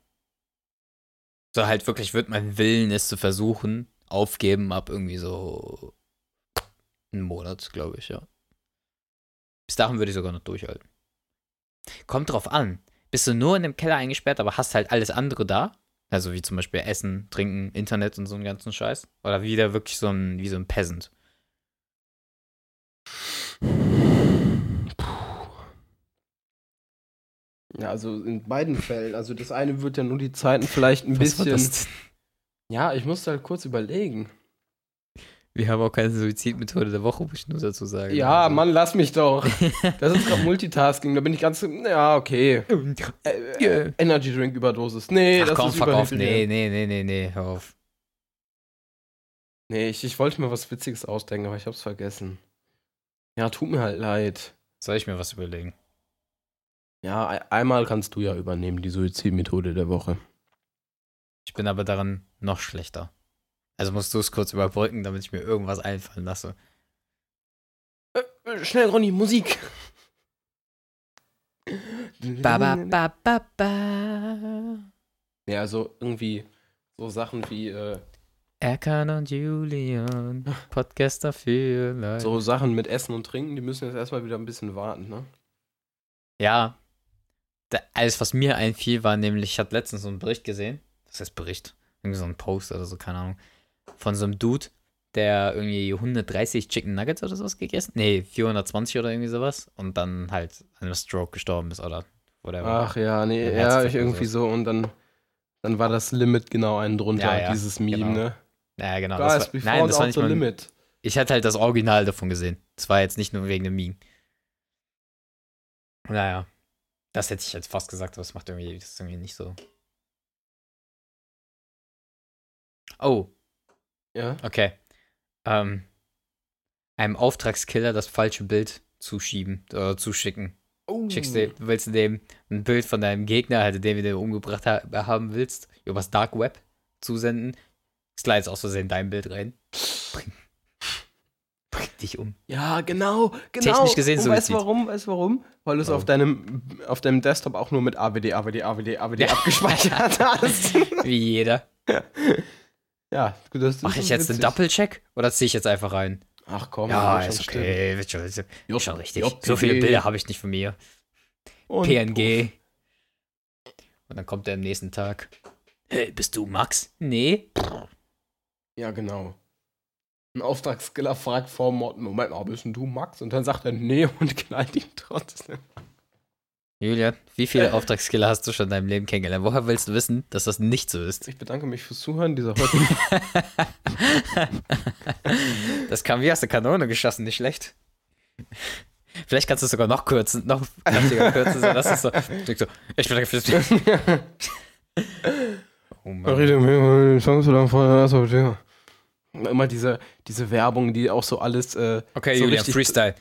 So halt wirklich wird mein Willen, es zu versuchen, aufgeben ab irgendwie so einen Monat, glaube ich, ja. Bis dahin würde ich sogar noch durchhalten. Kommt drauf an. Bist du nur in dem Keller eingesperrt, aber hast halt alles andere da? Also wie zum Beispiel Essen, Trinken, Internet und so einen ganzen Scheiß? Oder wieder wirklich so ein, wie so ein Peasant? Ja, also in beiden Fällen. Also das eine wird ja nur die Zeiten vielleicht ein Was bisschen. Ja, ich musste halt kurz überlegen. Wir haben auch keine Suizidmethode der Woche, muss ich nur dazu sagen. Ja, Also- Mann, lass mich doch. Das ist gerade Multitasking. Da bin ich ganz. Ja, okay. Äh, äh, Energy Drink Überdosis. Nee, Ach das komm, ist fuck auf. Nee, nee, nee, nee, nee, hör auf. Nee, ich, ich wollte mir was Witziges ausdenken, aber ich hab's vergessen. Ja, tut mir halt leid. Soll ich mir was überlegen? Ja, ei- einmal kannst du ja übernehmen, die Suizidmethode der Woche. Ich bin aber daran noch schlechter. Also musst du es kurz überbrücken, damit ich mir irgendwas einfallen lasse. Äh, schnell, Ronny, Musik. Ba, ba, ba, ba, ba. Ja, also irgendwie so Sachen wie, äh, Erkan und Julian, Podcaster für Leute. So Sachen mit Essen und Trinken, die müssen jetzt erstmal wieder ein bisschen warten, ne? Ja. Da, alles, was mir einfiel, war nämlich, ich hatte letztens so einen Bericht gesehen. Das heißt Bericht. Irgendwie so ein Post oder so, keine Ahnung. Von so einem Dude, der irgendwie 130 Chicken Nuggets oder sowas gegessen. Nee, 420 oder irgendwie sowas. Und dann halt an einem Stroke gestorben ist oder whatever. Ach ja, nee, ja, ich irgendwie so und dann, dann war das Limit genau einen drunter, Ja, ja, dieses Meme, genau. ne? Ja, genau. Guys, Das war, nein, das war nicht mal. limit. Ich hatte halt das Original davon gesehen. Das war jetzt nicht nur wegen dem Meme. Naja. Das hätte ich jetzt fast gesagt, aber das macht irgendwie, das ist irgendwie nicht so. Oh, Ja? okay. Ähm, einem Auftragskiller das falsche Bild zuschieben oder zuschicken. Oh. Schickst du, willst du dem ein Bild von deinem Gegner, also den, den du umgebracht ha haben willst, übers Dark Web zusenden, slides aus Versehen dein Bild rein. Bring, bring dich um. Ja, genau, genau. Technisch gesehen Und weißt du warum? Weißt du warum? Weil du es auf deinem, auf deinem Desktop auch nur mit AWD, AWD, AWD, AWD abgespeichert hast. Wie jeder. ja, gut, das Mache ist ich jetzt einen witzig. Doppelcheck oder ziehe ich jetzt einfach rein? Ach komm, ja, wird ist schon okay. Wird schon, ist stimmen. schon richtig. JPG. So viele Bilder habe ich nicht von mir. Und PNG. Und dann kommt er am nächsten Tag. Hey, bist du Max? Nee. Ja, genau. Ein Auftragskiller fragt vor Mord, Moment mal, bist du Max? Und dann sagt er nee und knallt ihn trotzdem. Julian, wie viele Auftragskiller hast du schon in deinem Leben kennengelernt? Woher willst du wissen, dass das nicht so ist? Ich bedanke mich fürs Zuhören dieser heutigen. Das kam wie aus der Kanone geschossen, nicht schlecht. Vielleicht kannst du es sogar noch kürzen, noch kräftiger kürzen. So, das ist so, ich so, ich bin fürs Oh Mann. Vorher. Immer diese, diese Werbung, die auch so alles. Äh, Okay, so Julian, Freestyle.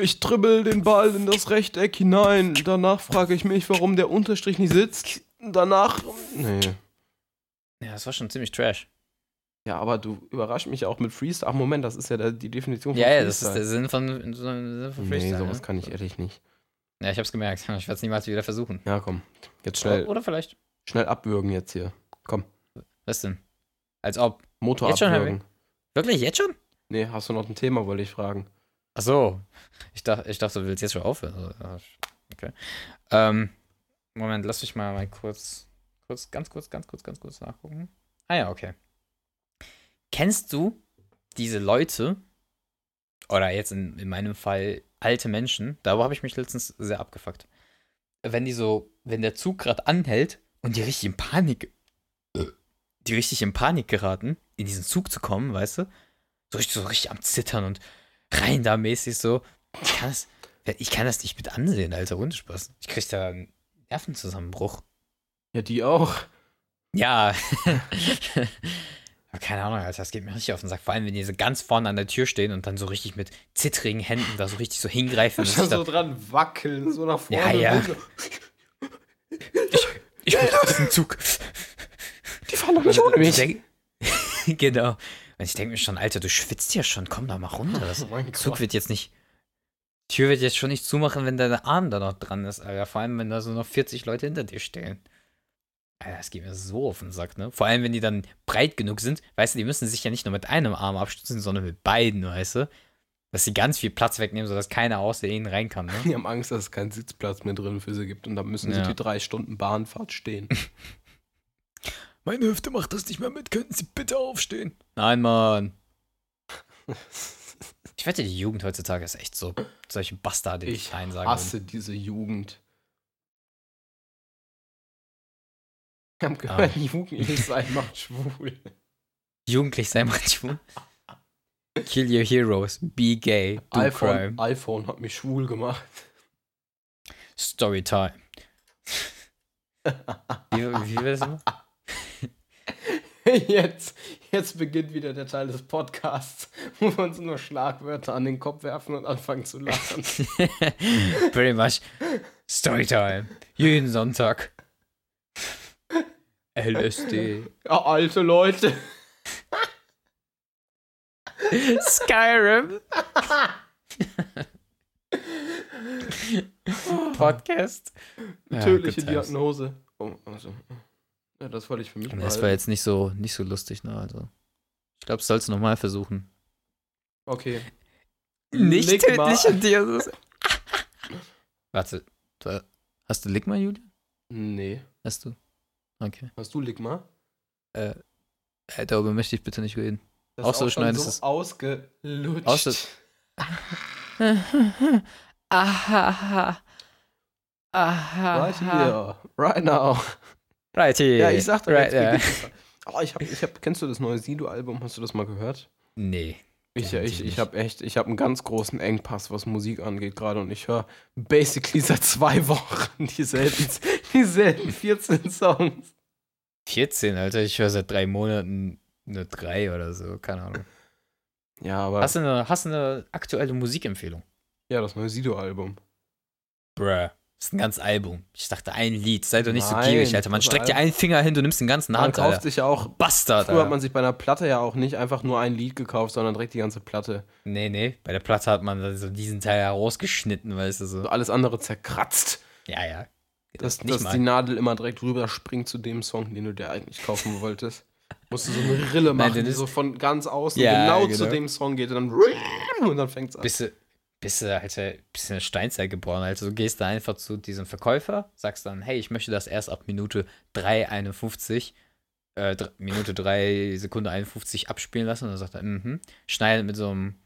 Ich dribbel den Ball in das Rechteck hinein. Danach frage ich mich, warum der Unterstrich nicht sitzt. Danach. Nee. Ja, das war schon ziemlich trash. Ja, aber du überraschst mich auch mit Freestyle. Ach, Moment, das ist ja der, die Definition Ja, ja, das ist der Sinn von, Sinn von Nee, Freestyle. sowas ne? kann ich ehrlich nicht. Ja, ich hab's gemerkt. Ich werde es niemals wieder versuchen. Ja, komm. Jetzt schnell, Oder vielleicht. schnell abwürgen jetzt hier. Komm. Was denn? Als ob. Motor Jetzt schon, abwürgen. Wirklich, jetzt schon? Nee, hast du noch ein Thema, wollte ich fragen. Ach so. Ich dachte, ich dachte, du willst jetzt schon aufhören. Okay. Ähm, Moment, lass mich mal, mal kurz, kurz, ganz kurz, ganz kurz, ganz kurz nachgucken. Ah ja, okay. Kennst du diese Leute, oder jetzt in, in meinem Fall alte Menschen, darüber habe ich mich letztens sehr abgefuckt. Wenn die so, wenn der Zug gerade anhält und die richtig in Panik, äh, die richtig in Panik geraten, in diesen Zug zu kommen, weißt du? So richtig, so richtig am Zittern und rein da mäßig so. Ich kann das, ich kann das nicht mit ansehen, Alter, ohne Spaß. Ich krieg da einen Nervenzusammenbruch. Ja, die auch. Ja. Keine Ahnung, Alter, das geht mir richtig auf den Sack. Vor allem, wenn die so ganz vorne an der Tür stehen und dann so richtig mit zittrigen Händen da so richtig so hingreifen. Sich da, so dran wackeln, so nach vorne. Ja, ja. so. ich bin auf diesem Zug. Die fahren doch nicht ohne mich. Ich genau. Und ich denke mir schon, Alter, du schwitzt ja schon, komm da mal runter. Das Oh Zug Gott. wird jetzt nicht. Tür wird jetzt schon nicht zumachen, wenn dein Arm da noch dran ist, Alter. Vor allem, wenn da so noch 40 Leute hinter dir stehen. Alter, das geht mir so auf den Sack, ne? Vor allem, wenn die dann breit genug sind, weißt du, die müssen sich ja nicht nur mit einem Arm abstützen, sondern mit beiden, weißt du? Dass sie ganz viel Platz wegnehmen, sodass keiner außer ihnen rein kann, ne? Die haben Angst, dass es keinen Sitzplatz mehr drin für sie gibt und dann müssen Ja. sie die drei Stunden Bahnfahrt stehen. Meine Hüfte macht das nicht mehr mit, könnten Sie bitte aufstehen? Nein, Mann. Ich wette, die Jugend heutzutage ist echt so. Solche Bastarde, die Ich Nein sagen. hasse diese Jugend. Ich habe gehört, jugendlich sein macht schwul. Jugendlich sein manchmal. Kill your heroes. Be gay. Do iPhone, crime. iPhone hat mich schwul gemacht. Storytime. Wie, wie war das immer? Jetzt, jetzt beginnt wieder der Teil des Podcasts, wo wir uns nur Schlagwörter an den Kopf werfen und anfangen zu lachen. Pretty much. Storytime. Jeden Sonntag. LSD. Ja, alte Leute. Skyrim. Podcast. Ja, Tödliche times. Diagnose. Oh, also. Ja, das wollte ich für mich Das behalten. war jetzt nicht so, nicht so lustig, ne? Also. Ich glaube, das sollst du nochmal versuchen. Okay. Nicht Ligma. tödlich in dir. das ist- Warte, hast du Ligma, Julian? Nee. Hast du? Okay. Hast du Ligma? Äh, darüber möchte ich bitte nicht reden. Das Auch ist so schon schneidest so es- ausgelutscht. Außer- Aha. Aha. Right here. Right now. Right here. Ja, ich sag doch right das? Oh, ich hab, ich hab, kennst du das neue Sido-Album? Hast du das mal gehört? Nee. Ich, Kenn ich ich, habe echt, ich habe einen ganz großen Engpass, was Musik angeht gerade und ich höre basically seit zwei Wochen dieselben, dieselben 14 Songs. 14, Alter. Ich höre seit drei Monaten eine 3 oder so. Keine Ahnung. Ja, aber Hast du eine, hast du eine aktuelle Musikempfehlung? ja, das neue Sido-Album. Bruh. Das ist ein ganzes Album. Ich dachte, ein Lied. Sei doch nicht so Nein, gierig, Alter. Man das streckt dir einen Finger hin, du nimmst den ganzen Man Hand, kauft Alter. sich ja auch, Bastard, früher hat Alter. man sich bei einer Platte ja auch nicht einfach nur ein Lied gekauft, sondern direkt die ganze Platte. Nee, nee. Bei der Platte hat man so diesen Teil herausgeschnitten, weißt du so. So alles andere zerkratzt, Ja, ja. dass, nicht dass mal. die Nadel immer direkt rüber springt zu dem Song, den du dir eigentlich kaufen wolltest. Musst du so eine Rille Nein, machen, den die so von ganz außen Ja, genau, zu genau. dem Song geht und dann und dann fängt's an. Bist du, bist du, Alter, bist du in der Steinzeit geboren, Alter. Du gehst da einfach zu diesem Verkäufer, sagst dann, hey, ich möchte das erst ab Minute 3,51, äh, Minute 3 Sekunde 51 abspielen lassen. Und dann sagt er, mhm, schneidet mit so einem,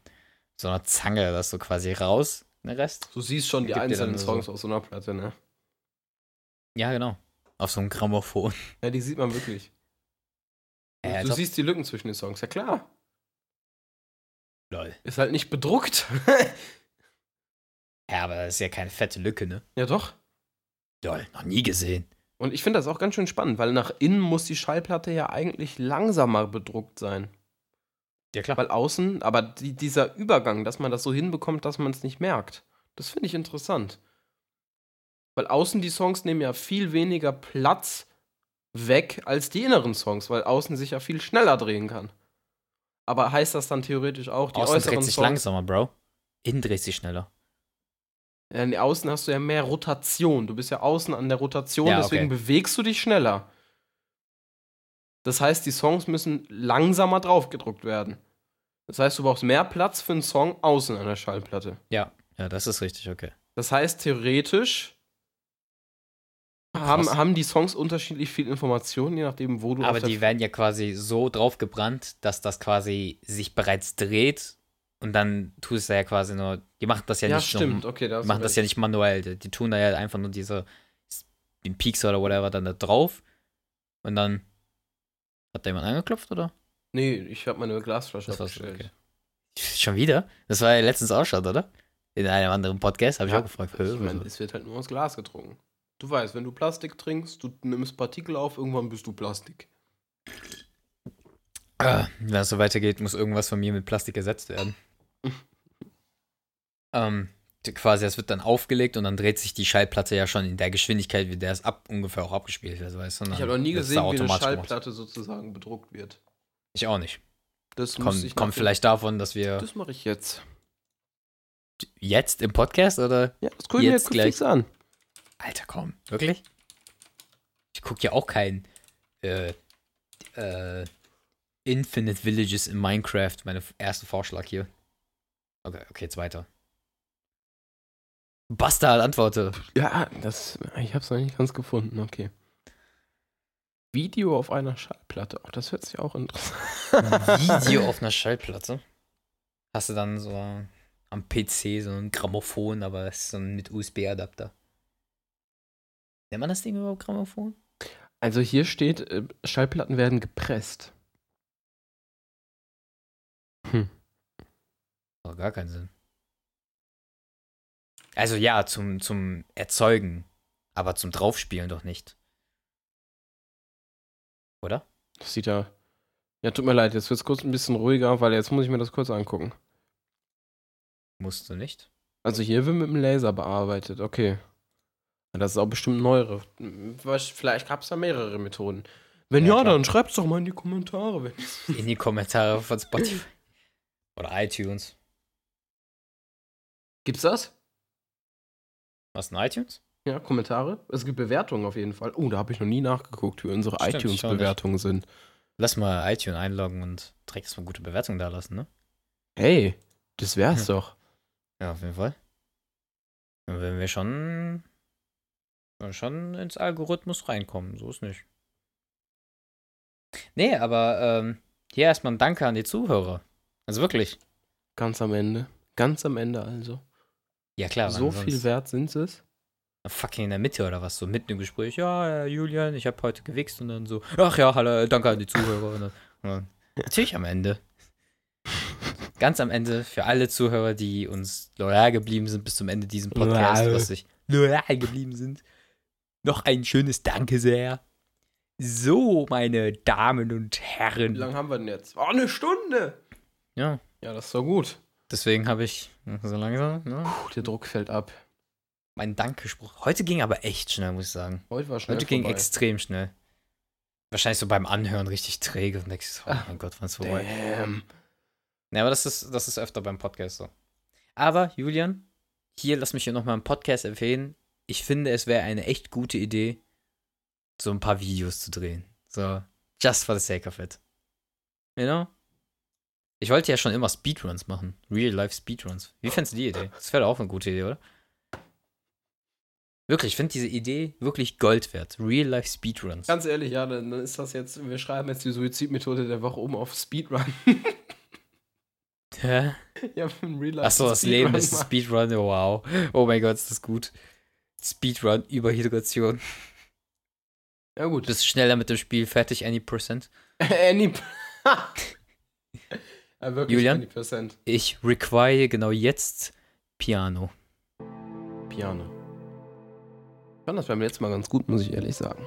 so einer Zange das so quasi raus, den Rest. Du siehst schon die einzelnen so- Songs aus so einer Platte, ne? Ja, genau. Auf so einem Grammophon. Ja, die sieht man wirklich. Als du siehst die Lücken zwischen den Songs, ja klar. Lol. Ist halt nicht bedruckt. Ja, aber das ist ja keine fette Lücke, ne? ja, doch. Lol, noch nie gesehen. Und ich finde das auch ganz schön spannend, weil nach innen muss die Schallplatte ja eigentlich langsamer bedruckt sein. Ja, klar. Weil außen, aber die, dieser Übergang, dass man das so hinbekommt, dass man es nicht merkt, das finde ich interessant. Weil außen die Songs nehmen ja viel weniger Platz weg als die inneren Songs, weil außen sich ja viel schneller drehen kann. Aber heißt das dann theoretisch auch, die Außen äußeren dreht sich Songs langsamer, Bro. Innen dreht sich schneller. In außen hast du ja mehr Rotation. Du bist ja außen an der Rotation, Ja, deswegen okay. bewegst du dich schneller. Das heißt, die Songs müssen langsamer draufgedruckt werden. Das heißt, du brauchst mehr Platz für einen Song außen an der Schallplatte. Ja, ja, das ist richtig, okay. Das heißt, theoretisch haben, haben die Songs unterschiedlich viel Information, je nachdem, wo du Aber die werden ja quasi so drauf gebrannt, dass das quasi sich bereits dreht und dann tust du ja quasi nur, die machen das ja, Ja, nicht stimmt, Nur, okay, da die machen das ja nicht manuell, die, die tun da ja einfach nur diese, den Peaks oder whatever dann da drauf und dann hat da jemand angeklopft oder? Nee, ich habe meine Glasflasche Das abgestellt. okay. Schon wieder? Das war ja letztens auch schon, oder? In einem anderen Podcast habe ich Ja, auch gefragt. Ich meine, wieso? es wird halt nur aus Glas getrunken. Du weißt, wenn du Plastik trinkst, du nimmst Partikel auf, irgendwann bist du Plastik. Ah, wenn es so weitergeht, muss irgendwas von mir mit Plastik ersetzt werden. Ähm, quasi, es wird dann aufgelegt und dann dreht sich die Schallplatte ja schon in der Geschwindigkeit, wie der es ab, ungefähr auch abgespielt wird, weißt Ich habe noch nie gesehen, wie eine automatisch gemacht. Schallplatte sozusagen bedruckt wird. Ich auch nicht. Das muss Kommt, vielleicht davon, dass wir Das mache ich jetzt. jetzt im Podcast oder? Ja, das gucke ich mir Jetzt jetzt gleich. an. Alter, komm. Wirklich? Ich gucke ja auch kein äh, äh, Infinite Villages in Minecraft, meine erste Vorschlag hier. Okay, okay, jetzt weiter. Bastard, antworte. Ja, das, ich habe es noch nicht ganz gefunden, okay. Video auf einer Schallplatte. Oh, das hört sich auch interessant Video auf einer Schallplatte. Hast du dann so am PC so ein Grammophon, aber das ist so ein mit USB-Adapter. Nennt man das Ding überhaupt Grammophon? Also hier steht, äh, Schallplatten werden gepresst. Hm. Oh, gar keinen Sinn. Also ja, zum, zum Erzeugen, aber zum Draufspielen doch nicht. Oder? Das sieht ja. Ja, tut mir leid, jetzt wird es kurz ein bisschen ruhiger, weil jetzt muss ich mir das kurz angucken. Musst du nicht. Also hier wird mit dem Laser bearbeitet, okay. Das ist auch bestimmt neuere. Vielleicht gab es da mehrere Methoden. Wenn Ja, ja, dann schreibt's doch mal in die Kommentare. Wenn In die Kommentare von Spotify. Oder iTunes. Gibt's das? Was, ein iTunes? Ja, Kommentare. Es gibt Bewertungen auf jeden Fall. Oh, da habe ich noch nie nachgeguckt, wie unsere iTunes-Bewertungen sind. Lass mal iTunes einloggen und direkt erstmal gute Bewertung da lassen, ne? Hey, das wär's doch. Ja, auf jeden Fall. Dann werden wir schon, schon ins Algorithmus reinkommen, so ist nicht. Nee, aber ähm, hier erstmal ein Danke an die Zuhörer. Also wirklich. Ganz am Ende. Ganz am Ende also. Ja, klar. so viel sonst? wert sind es? Fucking in der Mitte oder was? So mitten im Gespräch. Ja, äh, Julian, ich habe heute gewichst und dann so. Ach ja, hallo, danke an die Zuhörer. Und dann, und dann, natürlich am Ende. Ganz am Ende für alle Zuhörer, die uns loyal geblieben sind bis zum Ende diesem Podcast, Loyal. was sich loyal geblieben sind. Noch ein schönes Danke sehr. So, meine Damen und Wie Herren. lange haben wir denn jetzt? Oh, eine Stunde! Ja, Ja, das ist doch gut. Deswegen habe ich so langsam ne, Puh, der Druck fällt ab. meinen Dankespruch. Heute ging aber echt schnell, muss ich sagen. Heute war schnell Heute ging vorbei. extrem schnell. Wahrscheinlich so beim Anhören richtig träge und denkst, oh mein Gott, wann ist vorbei. Damn. Ja, aber das ist, das ist öfter beim Podcast so. Aber, Julian, hier lass mich hier nochmal einen Podcast empfehlen. Ich finde, es wäre eine echt gute Idee, so ein paar Videos zu drehen. So, just for the sake of it. You know? Ich wollte ja schon immer Speedruns machen. Real-Life Speedruns. Wie fändest du die Idee? Das wäre auch eine gute Idee, oder? Wirklich, ich finde diese Idee wirklich Gold wert. Real-Life Speedruns. Ganz ehrlich, ja, dann, ist das jetzt, wir schreiben jetzt die Suizidmethode der Woche um auf Speedrun. Hä? ja, im Real Life. Achso, das Speedrun Leben ist ein. Speedrun, wow. Oh mein Gott, ist das gut. Speedrun, Überhydration. Ja, gut. Bist schneller mit dem Spiel fertig, any percent. Any. ja, wirklich Julian? 20%. Ich require genau jetzt Piano. Piano. Ich fand das beim letzten Mal ganz gut, muss ich ehrlich sagen.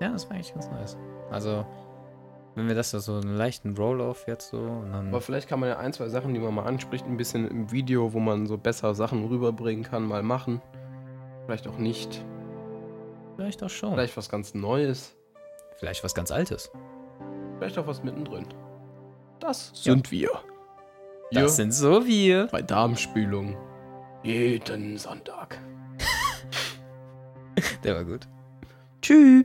Ja, das war eigentlich ganz nice. Also, wenn wir das da so einen leichten Roll-Off jetzt so. Aber vielleicht kann man ja ein, zwei Sachen, die man mal anspricht, ein bisschen im Video, wo man so besser Sachen rüberbringen kann, mal machen. Vielleicht auch nicht. Vielleicht auch schon. Vielleicht was ganz Neues. Vielleicht was ganz Altes. Vielleicht auch was mittendrin. Das sind wir. Das Hier sind so wir. bei Darmspülung. Jeden Sonntag. Der war gut. Tschüss.